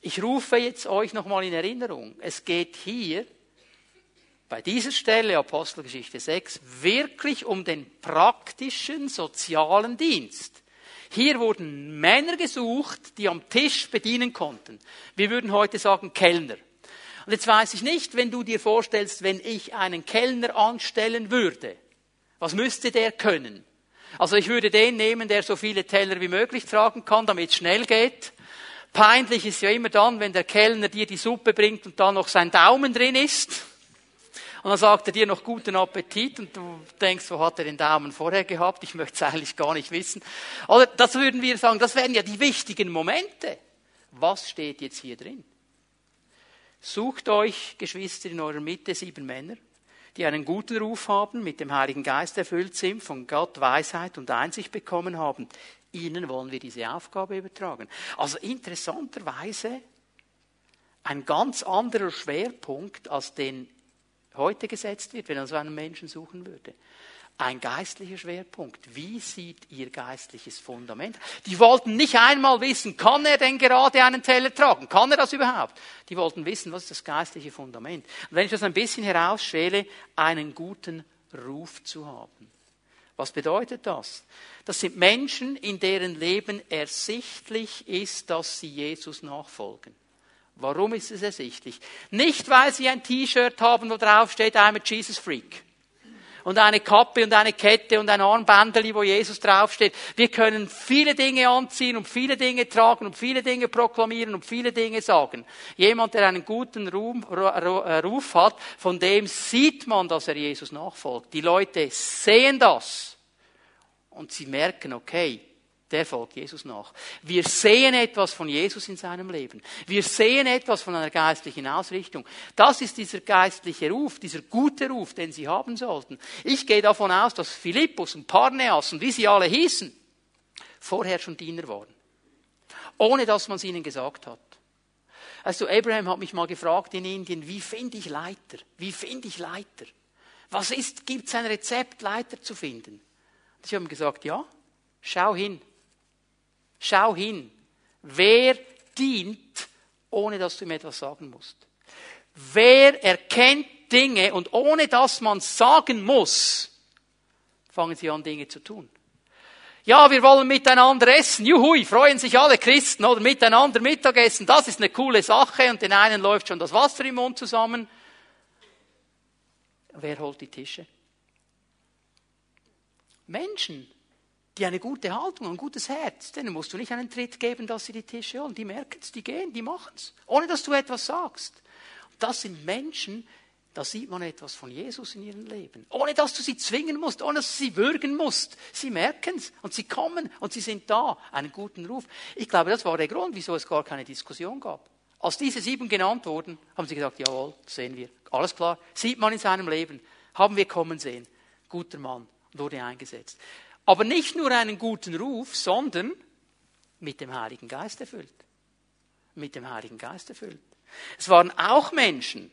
A: Ich rufe jetzt euch nochmal in Erinnerung. Es geht hier bei dieser Stelle, Apostelgeschichte 6, wirklich um den praktischen sozialen Dienst. Hier wurden Männer gesucht, die am Tisch bedienen konnten. Wir würden heute sagen Kellner. Und jetzt weiß ich nicht, wenn du dir vorstellst, wenn ich einen Kellner anstellen würde, was müsste der können? Also ich würde den nehmen, der so viele Teller wie möglich tragen kann, damit es schnell geht. Peinlich ist ja immer dann, wenn der Kellner dir die Suppe bringt und da noch sein Daumen drin ist. Und dann sagt er dir noch guten Appetit und du denkst, wo hat er den Daumen vorher gehabt? Ich möchte es eigentlich gar nicht wissen. Oder das würden wir sagen, das wären ja die wichtigen Momente. Was steht jetzt hier drin? Sucht euch, Geschwister, in eurer Mitte sieben Männer die einen guten Ruf haben, mit dem Heiligen Geist erfüllt sind, von Gott Weisheit und Einsicht bekommen haben. Ihnen wollen wir diese Aufgabe übertragen. Also interessanterweise ein ganz anderer Schwerpunkt, als den heute gesetzt wird, wenn man so einen Menschen suchen würde ein geistlicher Schwerpunkt. Wie sieht ihr geistliches Fundament? Die wollten nicht einmal wissen, kann er denn gerade einen Teller tragen? Kann er das überhaupt? Die wollten wissen, was ist das geistliche Fundament? Und wenn ich das ein bisschen herausschäle, einen guten Ruf zu haben. Was bedeutet das? Das sind Menschen, in deren Leben ersichtlich ist, dass sie Jesus nachfolgen. Warum ist es ersichtlich? Nicht, weil sie ein T-Shirt haben, wo drauf steht, I'm a Jesus Freak und eine Kappe und eine Kette und ein Armbändeli, wo Jesus draufsteht. Wir können viele Dinge anziehen und viele Dinge tragen und viele Dinge proklamieren und viele Dinge sagen. Jemand, der einen guten äh, Ruf hat, von dem sieht man, dass er Jesus nachfolgt. Die Leute sehen das und sie merken, okay, der folgt Jesus nach. Wir sehen etwas von Jesus in seinem Leben. Wir sehen etwas von einer geistlichen Ausrichtung. Das ist dieser geistliche Ruf, dieser gute Ruf, den sie haben sollten. Ich gehe davon aus, dass Philippus und Parneas und wie sie alle hießen, vorher schon Diener waren. Ohne dass man es ihnen gesagt hat. Also Abraham hat mich mal gefragt in Indien, wie finde ich Leiter? Wie finde ich Leiter? Was ist, gibt es ein Rezept, Leiter zu finden? Und ich habe ihm gesagt, ja, schau hin. Schau hin. Wer dient, ohne dass du ihm etwas sagen musst? Wer erkennt Dinge und ohne dass man sagen muss, fangen sie an, Dinge zu tun. Ja, wir wollen miteinander essen. Juhui, freuen sich alle Christen oder miteinander Mittagessen. Das ist eine coole Sache und den einen läuft schon das Wasser im Mund zusammen. Wer holt die Tische? Menschen, die eine gute Haltung, ein gutes Herz, denen musst du nicht einen Tritt geben, dass sie die Tische holen. Die merken es, die gehen, die machen es, ohne dass du etwas sagst. Das sind Menschen, da sieht man etwas von Jesus in ihrem Leben. Ohne dass du sie zwingen musst, ohne dass du sie würgen musst. Sie merken es und sie kommen und sie sind da. Einen guten Ruf. Ich glaube, das war der Grund, wieso es gar keine Diskussion gab. Als diese sieben genannt wurden, haben sie gesagt, jawohl, sehen wir. Alles klar. Sieht man in seinem Leben. Haben wir kommen sehen. Guter Mann. Wurde eingesetzt. Aber nicht nur einen guten Ruf, sondern mit dem Heiligen Geist erfüllt. Mit dem Heiligen Geist erfüllt. Es waren auch Menschen,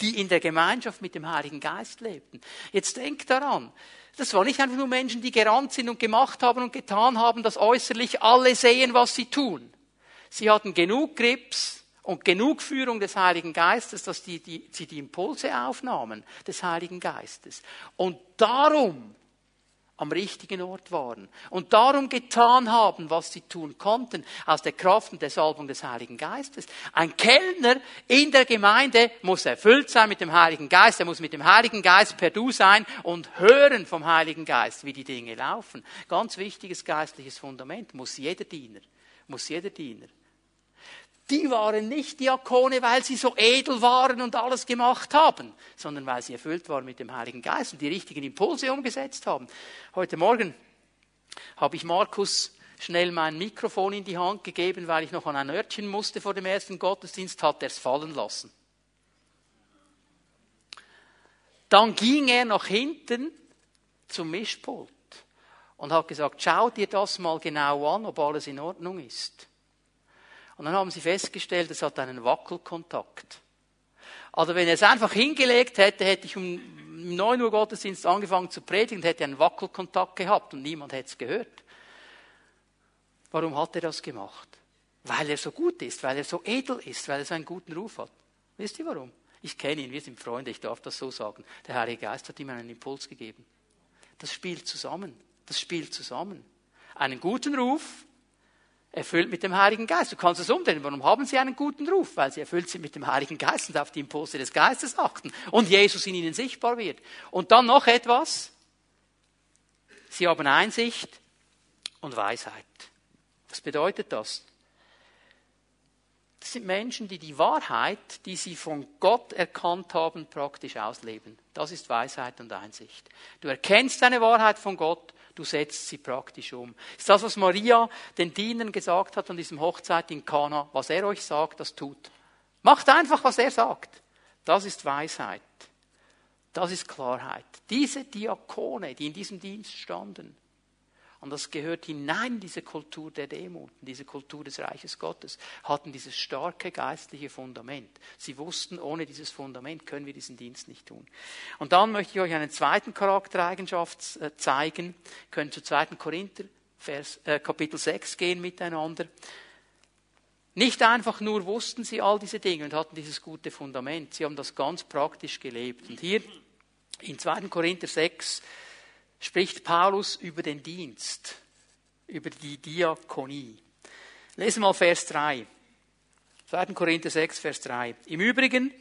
A: die in der Gemeinschaft mit dem Heiligen Geist lebten. Jetzt denkt daran, das waren nicht einfach nur Menschen, die gerannt sind und gemacht haben und getan haben, dass äußerlich alle sehen, was sie tun. Sie hatten genug Grips und genug Führung des Heiligen Geistes, dass die, die, sie die Impulse aufnahmen des Heiligen Geistes. Und darum am richtigen Ort waren und darum getan haben, was sie tun konnten, aus der Kraft und der Salbung des Heiligen Geistes. Ein Kellner in der Gemeinde muss erfüllt sein mit dem Heiligen Geist, er muss mit dem Heiligen Geist per Du sein und hören vom Heiligen Geist, wie die Dinge laufen. Ganz wichtiges geistliches Fundament muss jeder Diener, muss jeder Diener die waren nicht Diakone, weil sie so edel waren und alles gemacht haben, sondern weil sie erfüllt waren mit dem Heiligen Geist und die richtigen Impulse umgesetzt haben. Heute Morgen habe ich Markus schnell mein Mikrofon in die Hand gegeben, weil ich noch an ein Örtchen musste vor dem ersten Gottesdienst, hat er es fallen lassen. Dann ging er nach hinten zum Mischpult und hat gesagt, schau dir das mal genau an, ob alles in Ordnung ist. Und dann haben sie festgestellt, es hat einen Wackelkontakt. Also wenn er es einfach hingelegt hätte, hätte ich um 9 Uhr Gottesdienst angefangen zu predigen hätte einen Wackelkontakt gehabt und niemand hätte es gehört. Warum hat er das gemacht? Weil er so gut ist, weil er so edel ist, weil er so einen guten Ruf hat. Wisst ihr warum? Ich kenne ihn, wir sind Freunde, ich darf das so sagen. Der Heilige Geist hat ihm einen Impuls gegeben. Das spielt zusammen. Das spielt zusammen. Einen guten Ruf erfüllt mit dem Heiligen Geist. Du kannst es umdrehen. Warum haben sie einen guten Ruf? Weil sie erfüllt sind mit dem Heiligen Geist und auf die Impulse des Geistes achten und Jesus in ihnen sichtbar wird. Und dann noch etwas. Sie haben Einsicht und Weisheit. Was bedeutet das? Das sind Menschen, die die Wahrheit, die sie von Gott erkannt haben, praktisch ausleben. Das ist Weisheit und Einsicht. Du erkennst eine Wahrheit von Gott du setzt sie praktisch um. Ist das, was Maria den Dienern gesagt hat an diesem Hochzeit in Kana, was er euch sagt, das tut. Macht einfach, was er sagt. Das ist Weisheit. Das ist Klarheit. Diese Diakone, die in diesem Dienst standen, und das gehört hinein in diese Kultur der Demut, diese Kultur des Reiches Gottes, hatten dieses starke geistliche Fundament. Sie wussten, ohne dieses Fundament können wir diesen Dienst nicht tun. Und dann möchte ich euch einen zweiten Charaktereigenschaft zeigen. Wir können zu 2. Korinther, Vers, äh, Kapitel 6 gehen miteinander. Nicht einfach nur wussten sie all diese Dinge und hatten dieses gute Fundament, sie haben das ganz praktisch gelebt. Und hier in 2. Korinther 6, spricht Paulus über den Dienst, über die Diakonie. Lesen wir mal Vers 3. 2. Korinther 6, Vers 3. Im Übrigen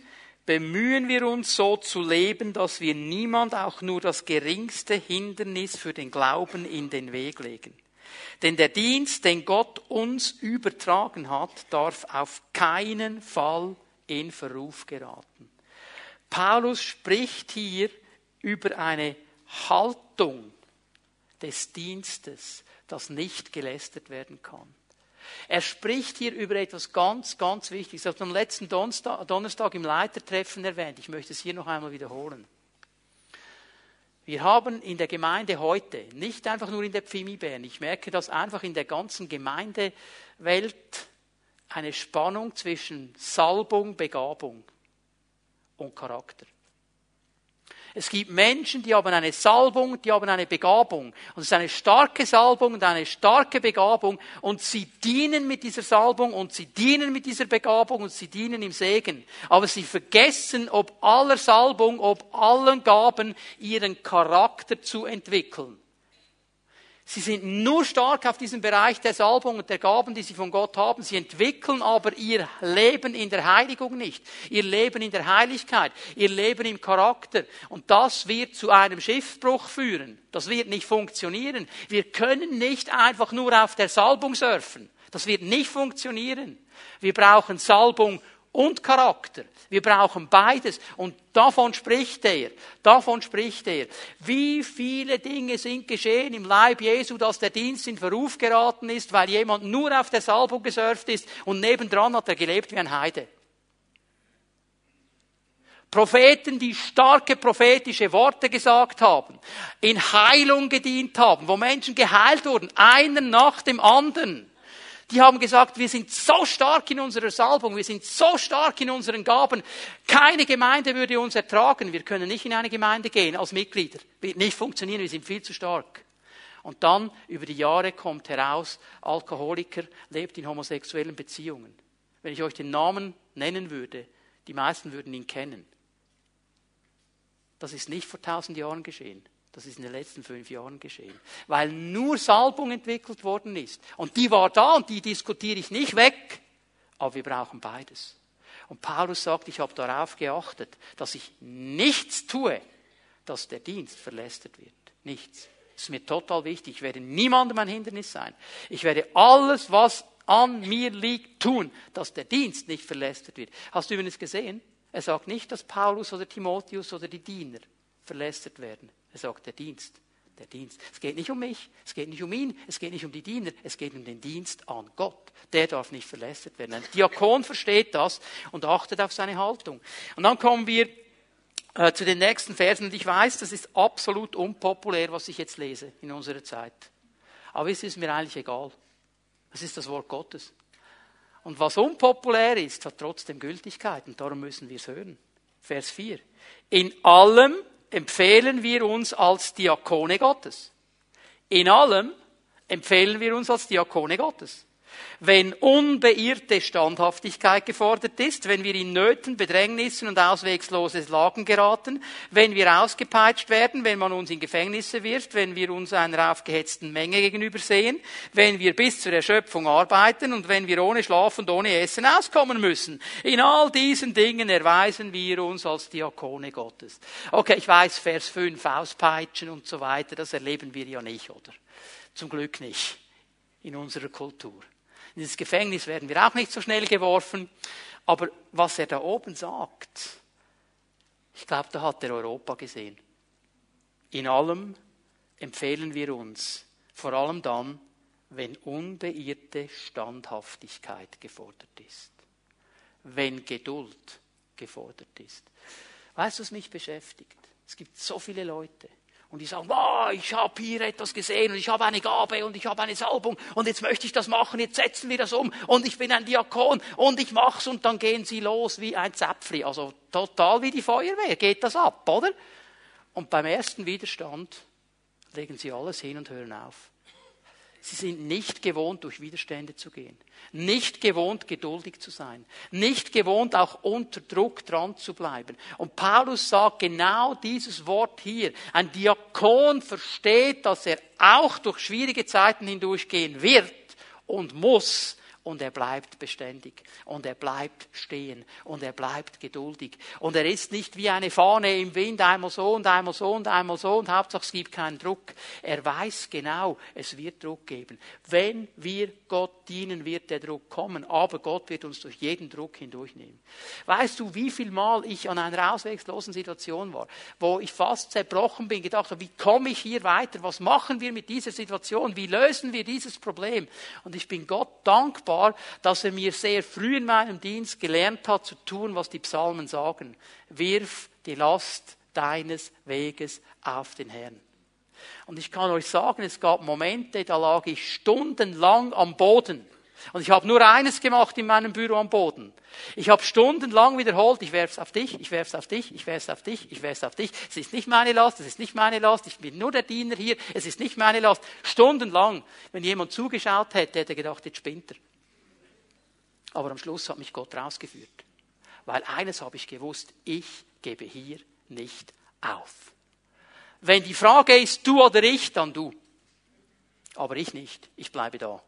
A: bemühen wir uns so zu leben, dass wir niemand auch nur das geringste Hindernis für den Glauben in den Weg legen. Denn der Dienst, den Gott uns übertragen hat, darf auf keinen Fall in Verruf geraten. Paulus spricht hier über eine Haltung des Dienstes, dass nicht gelästert werden kann. Er spricht hier über etwas ganz, ganz Wichtiges. Ich habe am letzten Donnerstag im Leitertreffen erwähnt. Ich möchte es hier noch einmal wiederholen. Wir haben in der Gemeinde heute, nicht einfach nur in der Pfimi Bern, ich merke das einfach in der ganzen Gemeindewelt, eine Spannung zwischen Salbung, Begabung und Charakter. Es gibt Menschen, die haben eine Salbung, die haben eine Begabung. Und es ist eine starke Salbung und eine starke Begabung. Und sie dienen mit dieser Salbung und sie dienen mit dieser Begabung und sie dienen im Segen. Aber sie vergessen, ob aller Salbung, ob allen Gaben ihren Charakter zu entwickeln. Sie sind nur stark auf diesem Bereich der Salbung und der Gaben, die sie von Gott haben. Sie entwickeln aber ihr Leben in der Heiligung nicht. Ihr Leben in der Heiligkeit. Ihr Leben im Charakter. Und das wird zu einem Schiffbruch führen. Das wird nicht funktionieren. Wir können nicht einfach nur auf der Salbung surfen. Das wird nicht funktionieren. Wir brauchen Salbung und Charakter. Wir brauchen beides. Und davon spricht er. Davon spricht er. Wie viele Dinge sind geschehen im Leib Jesu, dass der Dienst in Verruf geraten ist, weil jemand nur auf der Salbung gesurft ist und nebendran hat er gelebt wie ein Heide. Propheten, die starke prophetische Worte gesagt haben, in Heilung gedient haben, wo Menschen geheilt wurden, einer nach dem anderen. Die haben gesagt, wir sind so stark in unserer Salbung, wir sind so stark in unseren Gaben. Keine Gemeinde würde uns ertragen. Wir können nicht in eine Gemeinde gehen als Mitglieder. Wird nicht funktionieren, wir sind viel zu stark. Und dann, über die Jahre kommt heraus, Alkoholiker lebt in homosexuellen Beziehungen. Wenn ich euch den Namen nennen würde, die meisten würden ihn kennen. Das ist nicht vor tausend Jahren geschehen. Das ist in den letzten fünf Jahren geschehen. Weil nur Salbung entwickelt worden ist. Und die war da und die diskutiere ich nicht weg. Aber wir brauchen beides. Und Paulus sagt, ich habe darauf geachtet, dass ich nichts tue, dass der Dienst verlästert wird. Nichts. Das ist mir total wichtig. Ich werde niemandem ein Hindernis sein. Ich werde alles, was an mir liegt, tun, dass der Dienst nicht verlästert wird. Hast du übrigens gesehen? Er sagt nicht, dass Paulus oder Timotheus oder die Diener verlästert werden. Er sagt der Dienst. Der Dienst. Es geht nicht um mich, es geht nicht um ihn, es geht nicht um die Diener, es geht um den Dienst an Gott. Der darf nicht verlästert werden. Ein Diakon versteht das und achtet auf seine Haltung. Und dann kommen wir äh, zu den nächsten Versen. Und ich weiß, das ist absolut unpopulär, was ich jetzt lese in unserer Zeit. Aber es ist mir eigentlich egal. Es ist das Wort Gottes. Und was unpopulär ist, hat trotzdem Gültigkeit. Und darum müssen wir es hören. Vers 4. In allem empfehlen wir uns als Diakone Gottes. In allem empfehlen wir uns als Diakone Gottes. Wenn unbeirrte Standhaftigkeit gefordert ist, wenn wir in Nöten, Bedrängnissen und auswegslose Lagen geraten, wenn wir ausgepeitscht werden, wenn man uns in Gefängnisse wirft, wenn wir uns einer aufgehetzten Menge gegenüber sehen, wenn wir bis zur Erschöpfung arbeiten und wenn wir ohne Schlaf und ohne Essen auskommen müssen. In all diesen Dingen erweisen wir uns als Diakone Gottes. Okay, ich weiß, Vers 5, auspeitschen und so weiter, das erleben wir ja nicht, oder? Zum Glück nicht in unserer Kultur. In dieses Gefängnis werden wir auch nicht so schnell geworfen. Aber was er da oben sagt, ich glaube, da hat er Europa gesehen. In allem empfehlen wir uns, vor allem dann, wenn unbeirrte Standhaftigkeit gefordert ist, wenn Geduld gefordert ist. Weißt du, was mich beschäftigt? Es gibt so viele Leute, und die sagen, wow, ich habe hier etwas gesehen und ich habe eine Gabe und ich habe eine Salbung und jetzt möchte ich das machen, jetzt setzen wir das um und ich bin ein Diakon und ich mach's und dann gehen sie los wie ein Zäpfli. Also total wie die Feuerwehr geht das ab, oder? Und beim ersten Widerstand legen sie alles hin und hören auf. Sie sind nicht gewohnt, durch Widerstände zu gehen. Nicht gewohnt, geduldig zu sein. Nicht gewohnt, auch unter Druck dran zu bleiben. Und Paulus sagt genau dieses Wort hier. Ein Diakon versteht, dass er auch durch schwierige Zeiten hindurchgehen wird und muss, und er bleibt beständig und er bleibt stehen und er bleibt geduldig und er ist nicht wie eine Fahne im Wind, einmal so und einmal so und einmal so und Hauptsache es gibt keinen Druck. Er weiß genau, es wird Druck geben. Wenn wir Gott dienen, wird der Druck kommen, aber Gott wird uns durch jeden Druck hindurchnehmen. Weißt du, wie viel Mal ich an einer ausweglosen Situation war, wo ich fast zerbrochen bin, gedacht habe, wie komme ich hier weiter? Was machen wir mit dieser Situation? Wie lösen wir dieses Problem? Und ich bin Gott dankbar, dass er mir sehr früh in meinem Dienst gelernt hat zu tun, was die Psalmen sagen. Wirf die Last deines Weges auf den Herrn. Und ich kann euch sagen, es gab Momente, da lag ich stundenlang am Boden. Und ich habe nur eines gemacht in meinem Büro am Boden. Ich habe stundenlang wiederholt, ich werf's auf dich, ich werf's auf dich, ich werf's auf dich, ich werf's auf dich. Es ist nicht meine Last, es ist nicht meine Last, ich bin nur der Diener hier, es ist nicht meine Last. Stundenlang. Wenn jemand zugeschaut hätte, hätte er gedacht, jetzt spinnt er. Aber am Schluss hat mich Gott rausgeführt. Weil eines habe ich gewusst, ich gebe hier nicht auf. Wenn die Frage ist, du oder ich, dann du. Aber ich nicht. Ich bleibe da.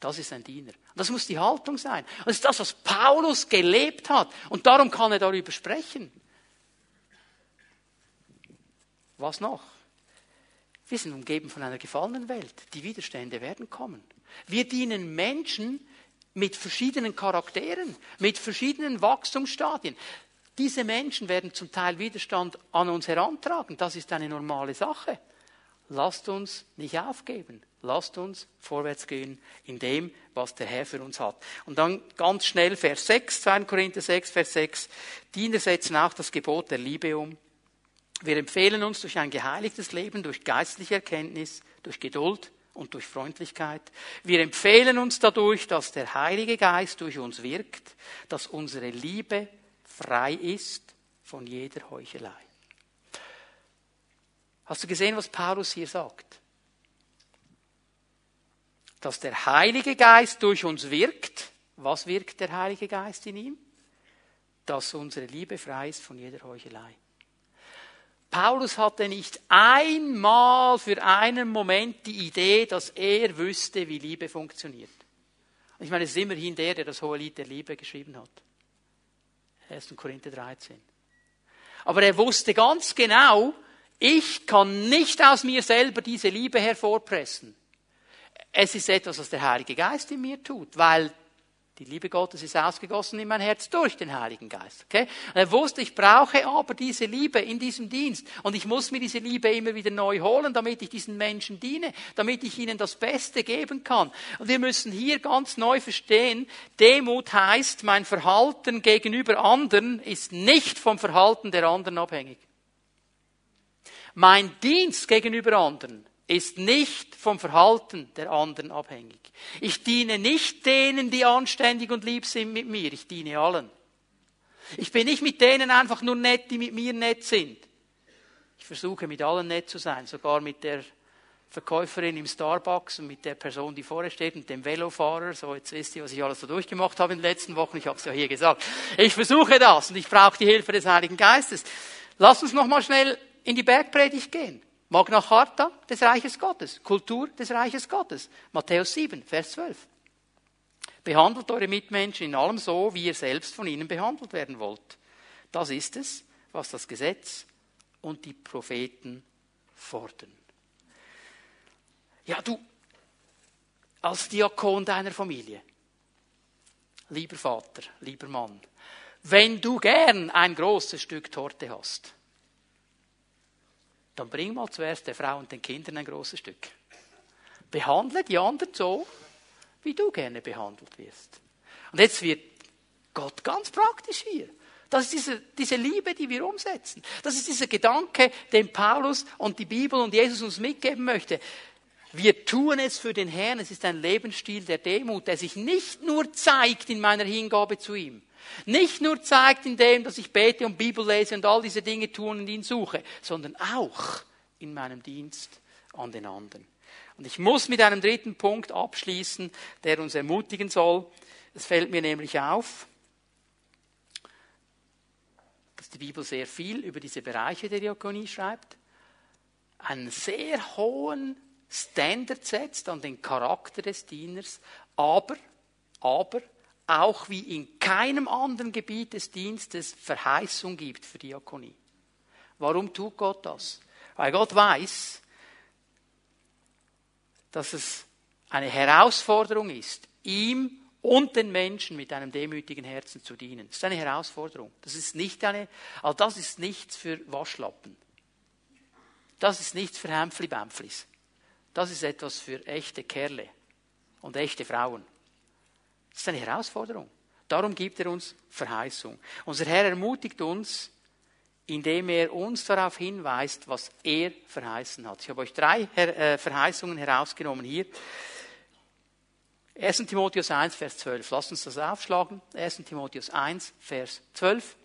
A: Das ist ein Diener. Das muss die Haltung sein. Das ist das, was Paulus gelebt hat. Und darum kann er darüber sprechen. Was noch? Wir sind umgeben von einer gefallenen Welt. Die Widerstände werden kommen. Wir dienen Menschen mit verschiedenen Charakteren, mit verschiedenen Wachstumsstadien. Diese Menschen werden zum Teil Widerstand an uns herantragen. Das ist eine normale Sache. Lasst uns nicht aufgeben. Lasst uns vorwärts gehen in dem, was der Herr für uns hat. Und dann ganz schnell Vers 6, 2 Korinther 6, Vers 6. Diener setzen auch das Gebot der Liebe um. Wir empfehlen uns durch ein geheiligtes Leben, durch geistliche Erkenntnis, durch Geduld und durch Freundlichkeit. Wir empfehlen uns dadurch, dass der Heilige Geist durch uns wirkt, dass unsere Liebe frei ist von jeder Heuchelei. Hast du gesehen, was Paulus hier sagt? Dass der Heilige Geist durch uns wirkt. Was wirkt der Heilige Geist in ihm? Dass unsere Liebe frei ist von jeder Heuchelei. Paulus hatte nicht einmal für einen Moment die Idee, dass er wüsste, wie Liebe funktioniert. Ich meine, es ist immerhin der, der das hohe Lied der Liebe geschrieben hat. 1. Korinther 13. Aber er wusste ganz genau, ich kann nicht aus mir selber diese Liebe hervorpressen. Es ist etwas, was der Heilige Geist in mir tut, weil die Liebe Gottes ist ausgegossen in mein Herz durch den Heiligen Geist. Okay? Und er wusste, ich brauche aber diese Liebe in diesem Dienst. Und ich muss mir diese Liebe immer wieder neu holen, damit ich diesen Menschen diene, damit ich ihnen das Beste geben kann. Und wir müssen hier ganz neu verstehen, Demut heißt, mein Verhalten gegenüber anderen ist nicht vom Verhalten der anderen abhängig. Mein Dienst gegenüber anderen ist nicht vom Verhalten der anderen abhängig. Ich diene nicht denen, die anständig und lieb sind mit mir, ich diene allen. Ich bin nicht mit denen einfach nur nett, die mit mir nett sind. Ich versuche mit allen nett zu sein, sogar mit der Verkäuferin im Starbucks und mit der Person, die vorher steht und dem Velofahrer. So, jetzt wisst ihr, was ich alles so durchgemacht habe in den letzten Wochen. Ich habe es ja hier gesagt. Ich versuche das und ich brauche die Hilfe des Heiligen Geistes. Lass uns noch mal schnell in die Bergpredigt gehen. Magna Charta des Reiches Gottes, Kultur des Reiches Gottes. Matthäus 7, Vers 12. Behandelt eure Mitmenschen in allem so, wie ihr selbst von ihnen behandelt werden wollt. Das ist es, was das Gesetz und die Propheten fordern. Ja, du, als Diakon deiner Familie, lieber Vater, lieber Mann, wenn du gern ein großes Stück Torte hast, dann bring mal zuerst der Frau und den Kindern ein großes Stück. Behandle die anderen so, wie du gerne behandelt wirst. Und jetzt wird Gott ganz praktisch hier. Das ist diese, diese Liebe, die wir umsetzen. Das ist dieser Gedanke, den Paulus und die Bibel und Jesus uns mitgeben möchte. Wir tun es für den Herrn. Es ist ein Lebensstil der Demut, der sich nicht nur zeigt in meiner Hingabe zu ihm, nicht nur zeigt in dem, dass ich bete und Bibel lese und all diese Dinge tun und ihn suche, sondern auch in meinem Dienst an den anderen. Und ich muss mit einem dritten Punkt abschließen, der uns ermutigen soll. Es fällt mir nämlich auf, dass die Bibel sehr viel über diese Bereiche der Diakonie schreibt, einen sehr hohen Standard setzt an den Charakter des Dieners, aber aber auch wie in keinem anderen Gebiet des Dienstes Verheißung gibt für Diakonie. Warum tut Gott das? Weil Gott weiß, dass es eine Herausforderung ist, ihm und den Menschen mit einem demütigen Herzen zu dienen. Das ist eine Herausforderung. Das ist nicht eine, also das ist nichts für Waschlappen. Das ist nichts für Hämpfli-Bämpflis. Das ist etwas für echte Kerle und echte Frauen. Das ist eine Herausforderung. Darum gibt er uns Verheißung. Unser Herr ermutigt uns, indem er uns darauf hinweist, was er verheißen hat. Ich habe euch drei äh, Verheißungen herausgenommen hier. 1. Timotheus 1, Vers 12. Lasst uns das aufschlagen. 1. Timotheus 1, Vers 12.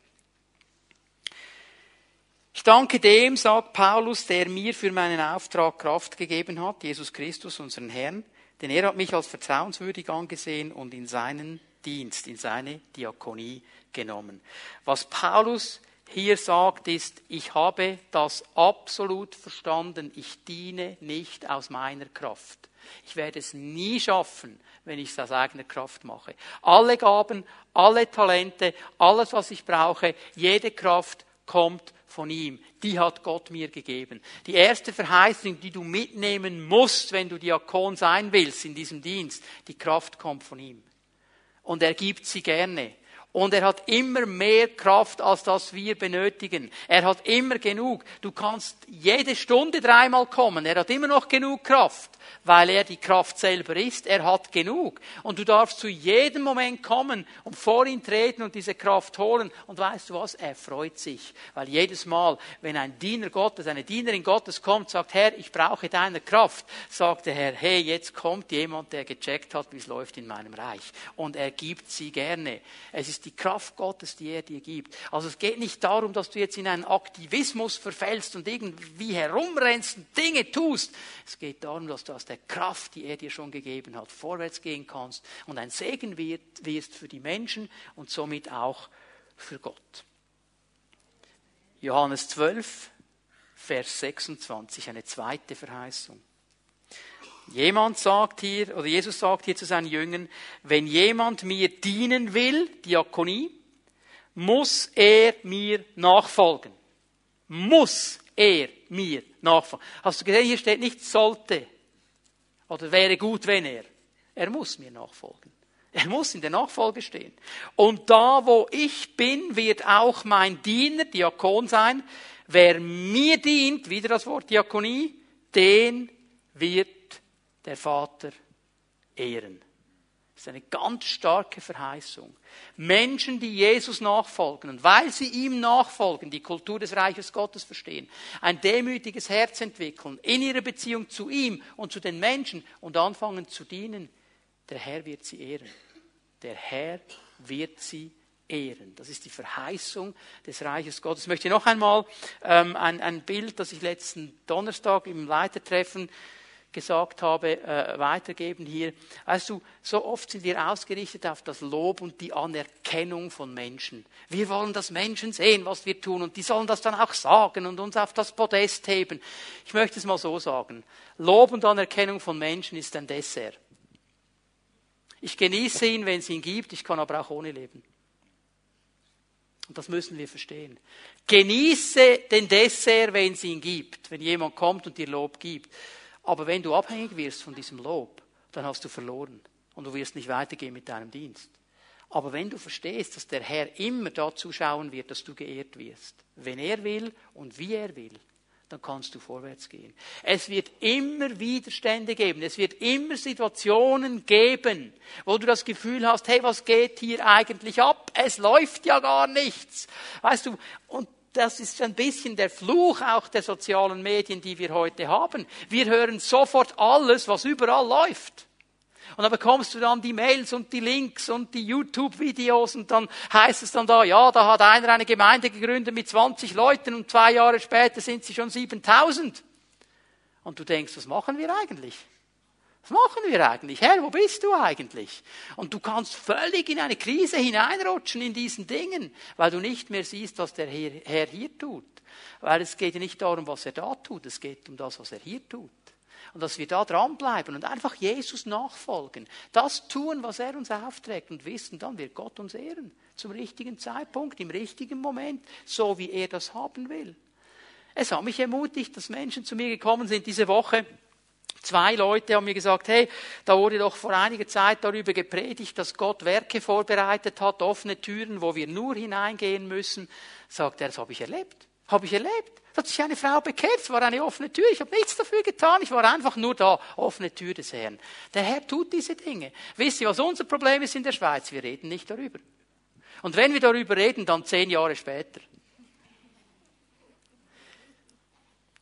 A: Ich danke dem, sagt Paulus, der mir für meinen Auftrag Kraft gegeben hat, Jesus Christus, unseren Herrn, denn er hat mich als vertrauenswürdig angesehen und in seinen Dienst, in seine Diakonie genommen. Was Paulus hier sagt, ist, ich habe das absolut verstanden. Ich diene nicht aus meiner Kraft. Ich werde es nie schaffen, wenn ich es aus eigener Kraft mache. Alle Gaben, alle Talente, alles, was ich brauche, jede Kraft kommt von ihm. Die hat Gott mir gegeben. Die erste Verheißung, die du mitnehmen musst, wenn du Diakon sein willst in diesem Dienst, die Kraft kommt von ihm. Und er gibt sie gerne. Und er hat immer mehr Kraft, als das wir benötigen. Er hat immer genug. Du kannst jede Stunde dreimal kommen. Er hat immer noch genug Kraft weil er die Kraft selber ist. Er hat genug. Und du darfst zu jedem Moment kommen und vor ihn treten und diese Kraft holen. Und weißt du was? Er freut sich. Weil jedes Mal, wenn ein Diener Gottes, eine Dienerin Gottes kommt, sagt, Herr, ich brauche deine Kraft, sagt der Herr, hey, jetzt kommt jemand, der gecheckt hat, wie es läuft in meinem Reich. Und er gibt sie gerne. Es ist die Kraft Gottes, die er dir gibt. Also es geht nicht darum, dass du jetzt in einen Aktivismus verfällst und irgendwie herumrennst und Dinge tust. Es geht darum, dass du aus der Kraft, die er dir schon gegeben hat, vorwärts gehen kannst und ein Segen wirst für die Menschen und somit auch für Gott. Johannes 12, Vers 26, eine zweite Verheißung. Jemand sagt hier, oder Jesus sagt hier zu seinen Jüngern, wenn jemand mir dienen will, Diakonie, muss er mir nachfolgen. Muss er mir nachfolgen. Hast du gesehen, hier steht nicht sollte. Oder wäre gut, wenn er. Er muss mir nachfolgen. Er muss in der Nachfolge stehen. Und da, wo ich bin, wird auch mein Diener, Diakon sein. Wer mir dient, wieder das Wort Diakonie, den wird der Vater ehren. Das ist eine ganz starke Verheißung. Menschen, die Jesus nachfolgen und weil sie ihm nachfolgen, die Kultur des Reiches Gottes verstehen, ein demütiges Herz entwickeln in ihrer Beziehung zu ihm und zu den Menschen und anfangen zu dienen, der Herr wird sie ehren. Der Herr wird sie ehren. Das ist die Verheißung des Reiches Gottes. Ich möchte noch einmal ähm, ein, ein Bild, das ich letzten Donnerstag im Leitertreffen gesagt habe, äh, weitergeben hier. Also so oft sind wir ausgerichtet auf das Lob und die Anerkennung von Menschen. Wir wollen, dass Menschen sehen, was wir tun und die sollen das dann auch sagen und uns auf das Podest heben. Ich möchte es mal so sagen. Lob und Anerkennung von Menschen ist ein Dessert. Ich genieße ihn, wenn es ihn gibt, ich kann aber auch ohne leben. Und das müssen wir verstehen. Genieße den Dessert, wenn es ihn gibt, wenn jemand kommt und dir Lob gibt. Aber wenn du abhängig wirst von diesem Lob, dann hast du verloren und du wirst nicht weitergehen mit deinem Dienst. Aber wenn du verstehst, dass der Herr immer dazu schauen wird, dass du geehrt wirst, wenn er will und wie er will, dann kannst du vorwärts gehen. Es wird immer Widerstände geben. Es wird immer Situationen geben, wo du das Gefühl hast, hey, was geht hier eigentlich ab? Es läuft ja gar nichts. Weißt du, und das ist ein bisschen der Fluch auch der sozialen Medien, die wir heute haben. Wir hören sofort alles, was überall läuft. Und dann bekommst du dann die Mails und die Links und die YouTube-Videos und dann heißt es dann da, ja, da hat einer eine Gemeinde gegründet mit 20 Leuten und zwei Jahre später sind sie schon 7000. Und du denkst, was machen wir eigentlich? Was machen wir eigentlich? Herr, wo bist du eigentlich? Und du kannst völlig in eine Krise hineinrutschen in diesen Dingen, weil du nicht mehr siehst, was der Herr hier tut. Weil es geht ja nicht darum, was er da tut, es geht um das, was er hier tut. Und dass wir da dranbleiben und einfach Jesus nachfolgen. Das tun, was er uns aufträgt und wissen, dann wird Gott uns ehren. Zum richtigen Zeitpunkt, im richtigen Moment, so wie er das haben will. Es hat mich ermutigt, dass Menschen zu mir gekommen sind diese Woche. Zwei Leute haben mir gesagt, hey, da wurde doch vor einiger Zeit darüber gepredigt, dass Gott Werke vorbereitet hat, offene Türen, wo wir nur hineingehen müssen. Sagt er, das habe ich erlebt. Habe ich erlebt. Da hat sich eine Frau bekehrt, es war eine offene Tür, ich habe nichts dafür getan, ich war einfach nur da, offene Tür des Herrn. Der Herr tut diese Dinge. Wisst ihr, was unser Problem ist in der Schweiz? Wir reden nicht darüber. Und wenn wir darüber reden, dann zehn Jahre später.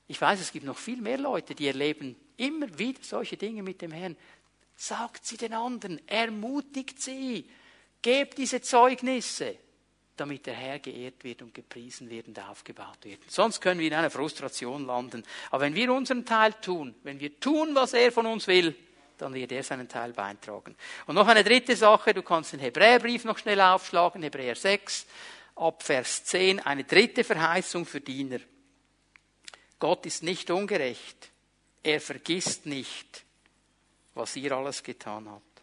A: Ich weiß, es gibt noch viel mehr Leute, die erleben immer wieder solche Dinge mit dem Herrn. Sagt sie den anderen, ermutigt sie, gebt diese Zeugnisse damit der Herr geehrt wird und gepriesen wird und aufgebaut wird. Sonst können wir in einer Frustration landen. Aber wenn wir unseren Teil tun, wenn wir tun, was er von uns will, dann wird er seinen Teil beitragen. Und noch eine dritte Sache, du kannst den Hebräerbrief noch schnell aufschlagen, Hebräer 6, ab Vers 10, eine dritte Verheißung für Diener. Gott ist nicht ungerecht. Er vergisst nicht, was ihr alles getan habt.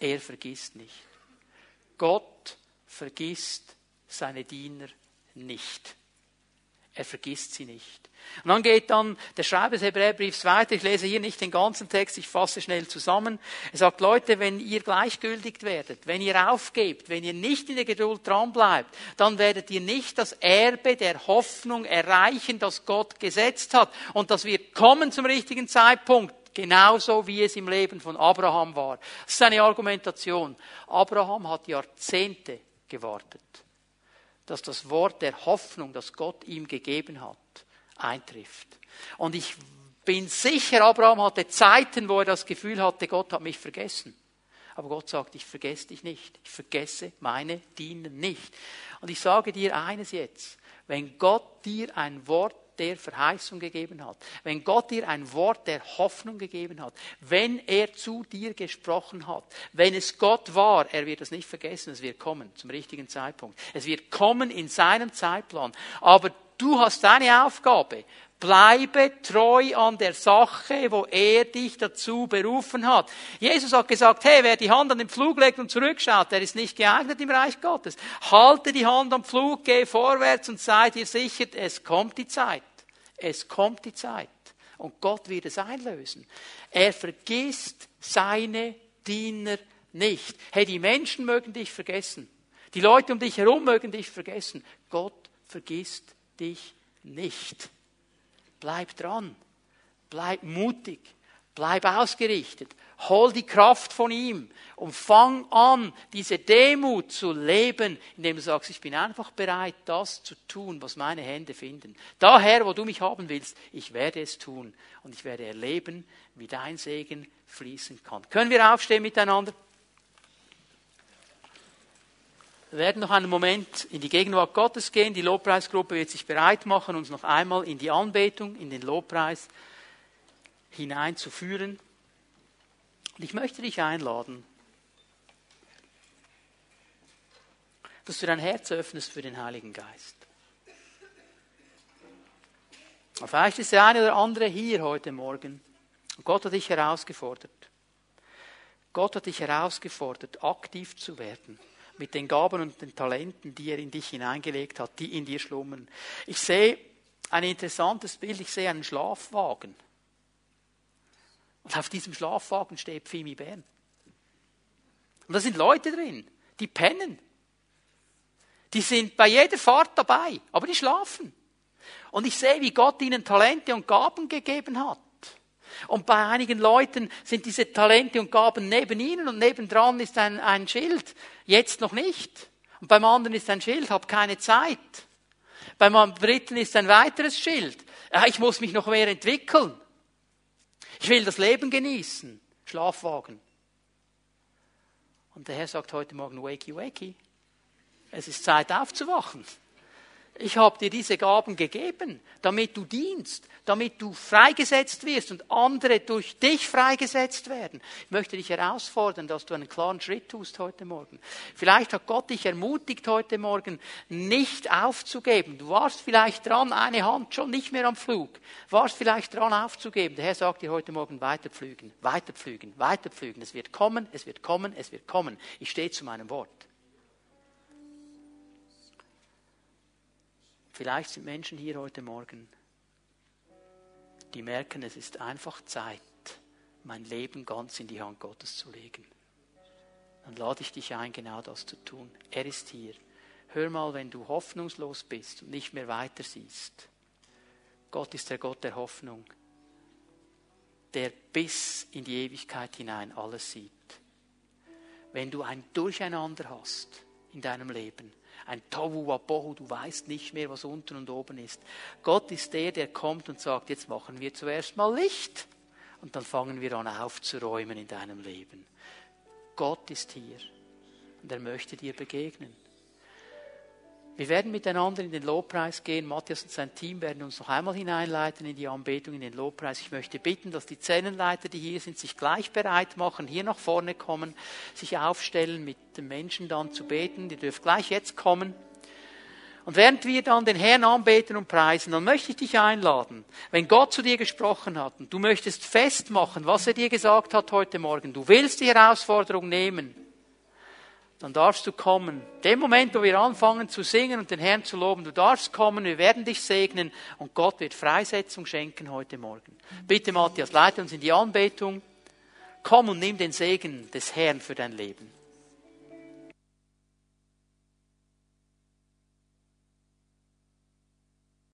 A: Er vergisst nicht. Gott vergisst seine Diener nicht. Er vergisst sie nicht. Und dann geht dann der Schreiber des Hebräerbriefs weiter. Ich lese hier nicht den ganzen Text, ich fasse schnell zusammen. Er sagt, Leute, wenn ihr gleichgültig werdet, wenn ihr aufgebt, wenn ihr nicht in der Geduld dranbleibt, dann werdet ihr nicht das Erbe der Hoffnung erreichen, das Gott gesetzt hat. Und das wird kommen zum richtigen Zeitpunkt. Genauso wie es im Leben von Abraham war. Das ist seine Argumentation. Abraham hat Jahrzehnte gewartet, dass das Wort der Hoffnung, das Gott ihm gegeben hat, eintrifft. Und ich bin sicher, Abraham hatte Zeiten, wo er das Gefühl hatte, Gott hat mich vergessen. Aber Gott sagt, ich vergesse dich nicht. Ich vergesse meine Diener nicht. Und ich sage dir eines jetzt. Wenn Gott dir ein Wort der Verheißung gegeben hat, wenn Gott dir ein Wort der Hoffnung gegeben hat, wenn er zu dir gesprochen hat, wenn es Gott war, er wird es nicht vergessen, es wird kommen zum richtigen Zeitpunkt. Es wird kommen in seinem Zeitplan. Aber du hast deine Aufgabe. Bleibe treu an der Sache, wo er dich dazu berufen hat. Jesus hat gesagt, hey, wer die Hand an den Pflug legt und zurückschaut, der ist nicht geeignet im Reich Gottes. Halte die Hand am Pflug, geh vorwärts und sei dir sicher, es kommt die Zeit. Es kommt die Zeit. Und Gott wird es einlösen. Er vergisst seine Diener nicht. Hey, die Menschen mögen dich vergessen. Die Leute um dich herum mögen dich vergessen. Gott vergisst dich nicht. Bleib dran. Bleib mutig. Bleib ausgerichtet. Hol die Kraft von ihm und fang an, diese Demut zu leben, indem du sagst, ich bin einfach bereit, das zu tun, was meine Hände finden. Daher, wo du mich haben willst, ich werde es tun und ich werde erleben, wie dein Segen fließen kann. Können wir aufstehen miteinander? Wir werden noch einen Moment in die Gegenwart Gottes gehen. Die Lobpreisgruppe wird sich bereit machen, uns noch einmal in die Anbetung, in den Lobpreis hineinzuführen. Und ich möchte dich einladen, dass du dein Herz öffnest für den Heiligen Geist. Vielleicht ist der eine oder andere hier heute Morgen. Gott hat dich herausgefordert. Gott hat dich herausgefordert, aktiv zu werden mit den Gaben und den Talenten, die er in dich hineingelegt hat, die in dir schlummern. Ich sehe ein interessantes Bild. Ich sehe einen Schlafwagen. Und auf diesem Schlafwagen steht Pfimi Bern. Und da sind Leute drin, die pennen. Die sind bei jeder Fahrt dabei, aber die schlafen. Und ich sehe, wie Gott ihnen Talente und Gaben gegeben hat. Und bei einigen Leuten sind diese Talente und Gaben neben ihnen und nebendran ist ein, ein Schild. Jetzt noch nicht. Und beim anderen ist ein Schild, hab keine Zeit. Beim dritten ist ein weiteres Schild. Ja, ich muss mich noch mehr entwickeln. Ich will das Leben genießen. Schlafwagen. Und der Herr sagt heute Morgen, wakey, wakey. Es ist Zeit aufzuwachen. Ich habe dir diese Gaben gegeben, damit du dienst, damit du freigesetzt wirst und andere durch dich freigesetzt werden. Ich möchte dich herausfordern, dass du einen klaren Schritt tust heute Morgen. Vielleicht hat Gott dich ermutigt heute Morgen, nicht aufzugeben. Du warst vielleicht dran, eine Hand schon nicht mehr am Flug, warst vielleicht dran aufzugeben. Der Herr sagt dir heute Morgen weiterpflügen, weiterpflügen, weiterpflügen. Es wird kommen, es wird kommen, es wird kommen. Ich stehe zu meinem Wort. Vielleicht sind Menschen hier heute Morgen, die merken, es ist einfach Zeit, mein Leben ganz in die Hand Gottes zu legen. Dann lade ich dich ein, genau das zu tun. Er ist hier. Hör mal, wenn du hoffnungslos bist und nicht mehr weiter siehst. Gott ist der Gott der Hoffnung, der bis in die Ewigkeit hinein alles sieht. Wenn du ein Durcheinander hast in deinem Leben, ein Tohu Wabohu, du weißt nicht mehr, was unten und oben ist. Gott ist der, der kommt und sagt, jetzt machen wir zuerst mal Licht und dann fangen wir an aufzuräumen in deinem Leben. Gott ist hier und er möchte dir begegnen. Wir werden miteinander in den Lobpreis gehen. Matthias und sein Team werden uns noch einmal hineinleiten in die Anbetung, in den Lobpreis. Ich möchte bitten, dass die Zellenleiter, die hier sind, sich gleich bereit machen, hier nach vorne kommen, sich aufstellen, mit den Menschen dann zu beten. Ihr dürft gleich jetzt kommen. Und während wir dann den Herrn anbeten und preisen, dann möchte ich dich einladen, wenn Gott zu dir gesprochen hat und du möchtest festmachen, was er dir gesagt hat heute Morgen, du willst die Herausforderung nehmen, dann darfst du kommen. Dem Moment, wo wir anfangen zu singen und den Herrn zu loben, du darfst kommen, wir werden dich segnen und Gott wird Freisetzung schenken heute Morgen. Bitte Matthias, leite uns in die Anbetung. Komm und nimm den Segen des Herrn für dein Leben.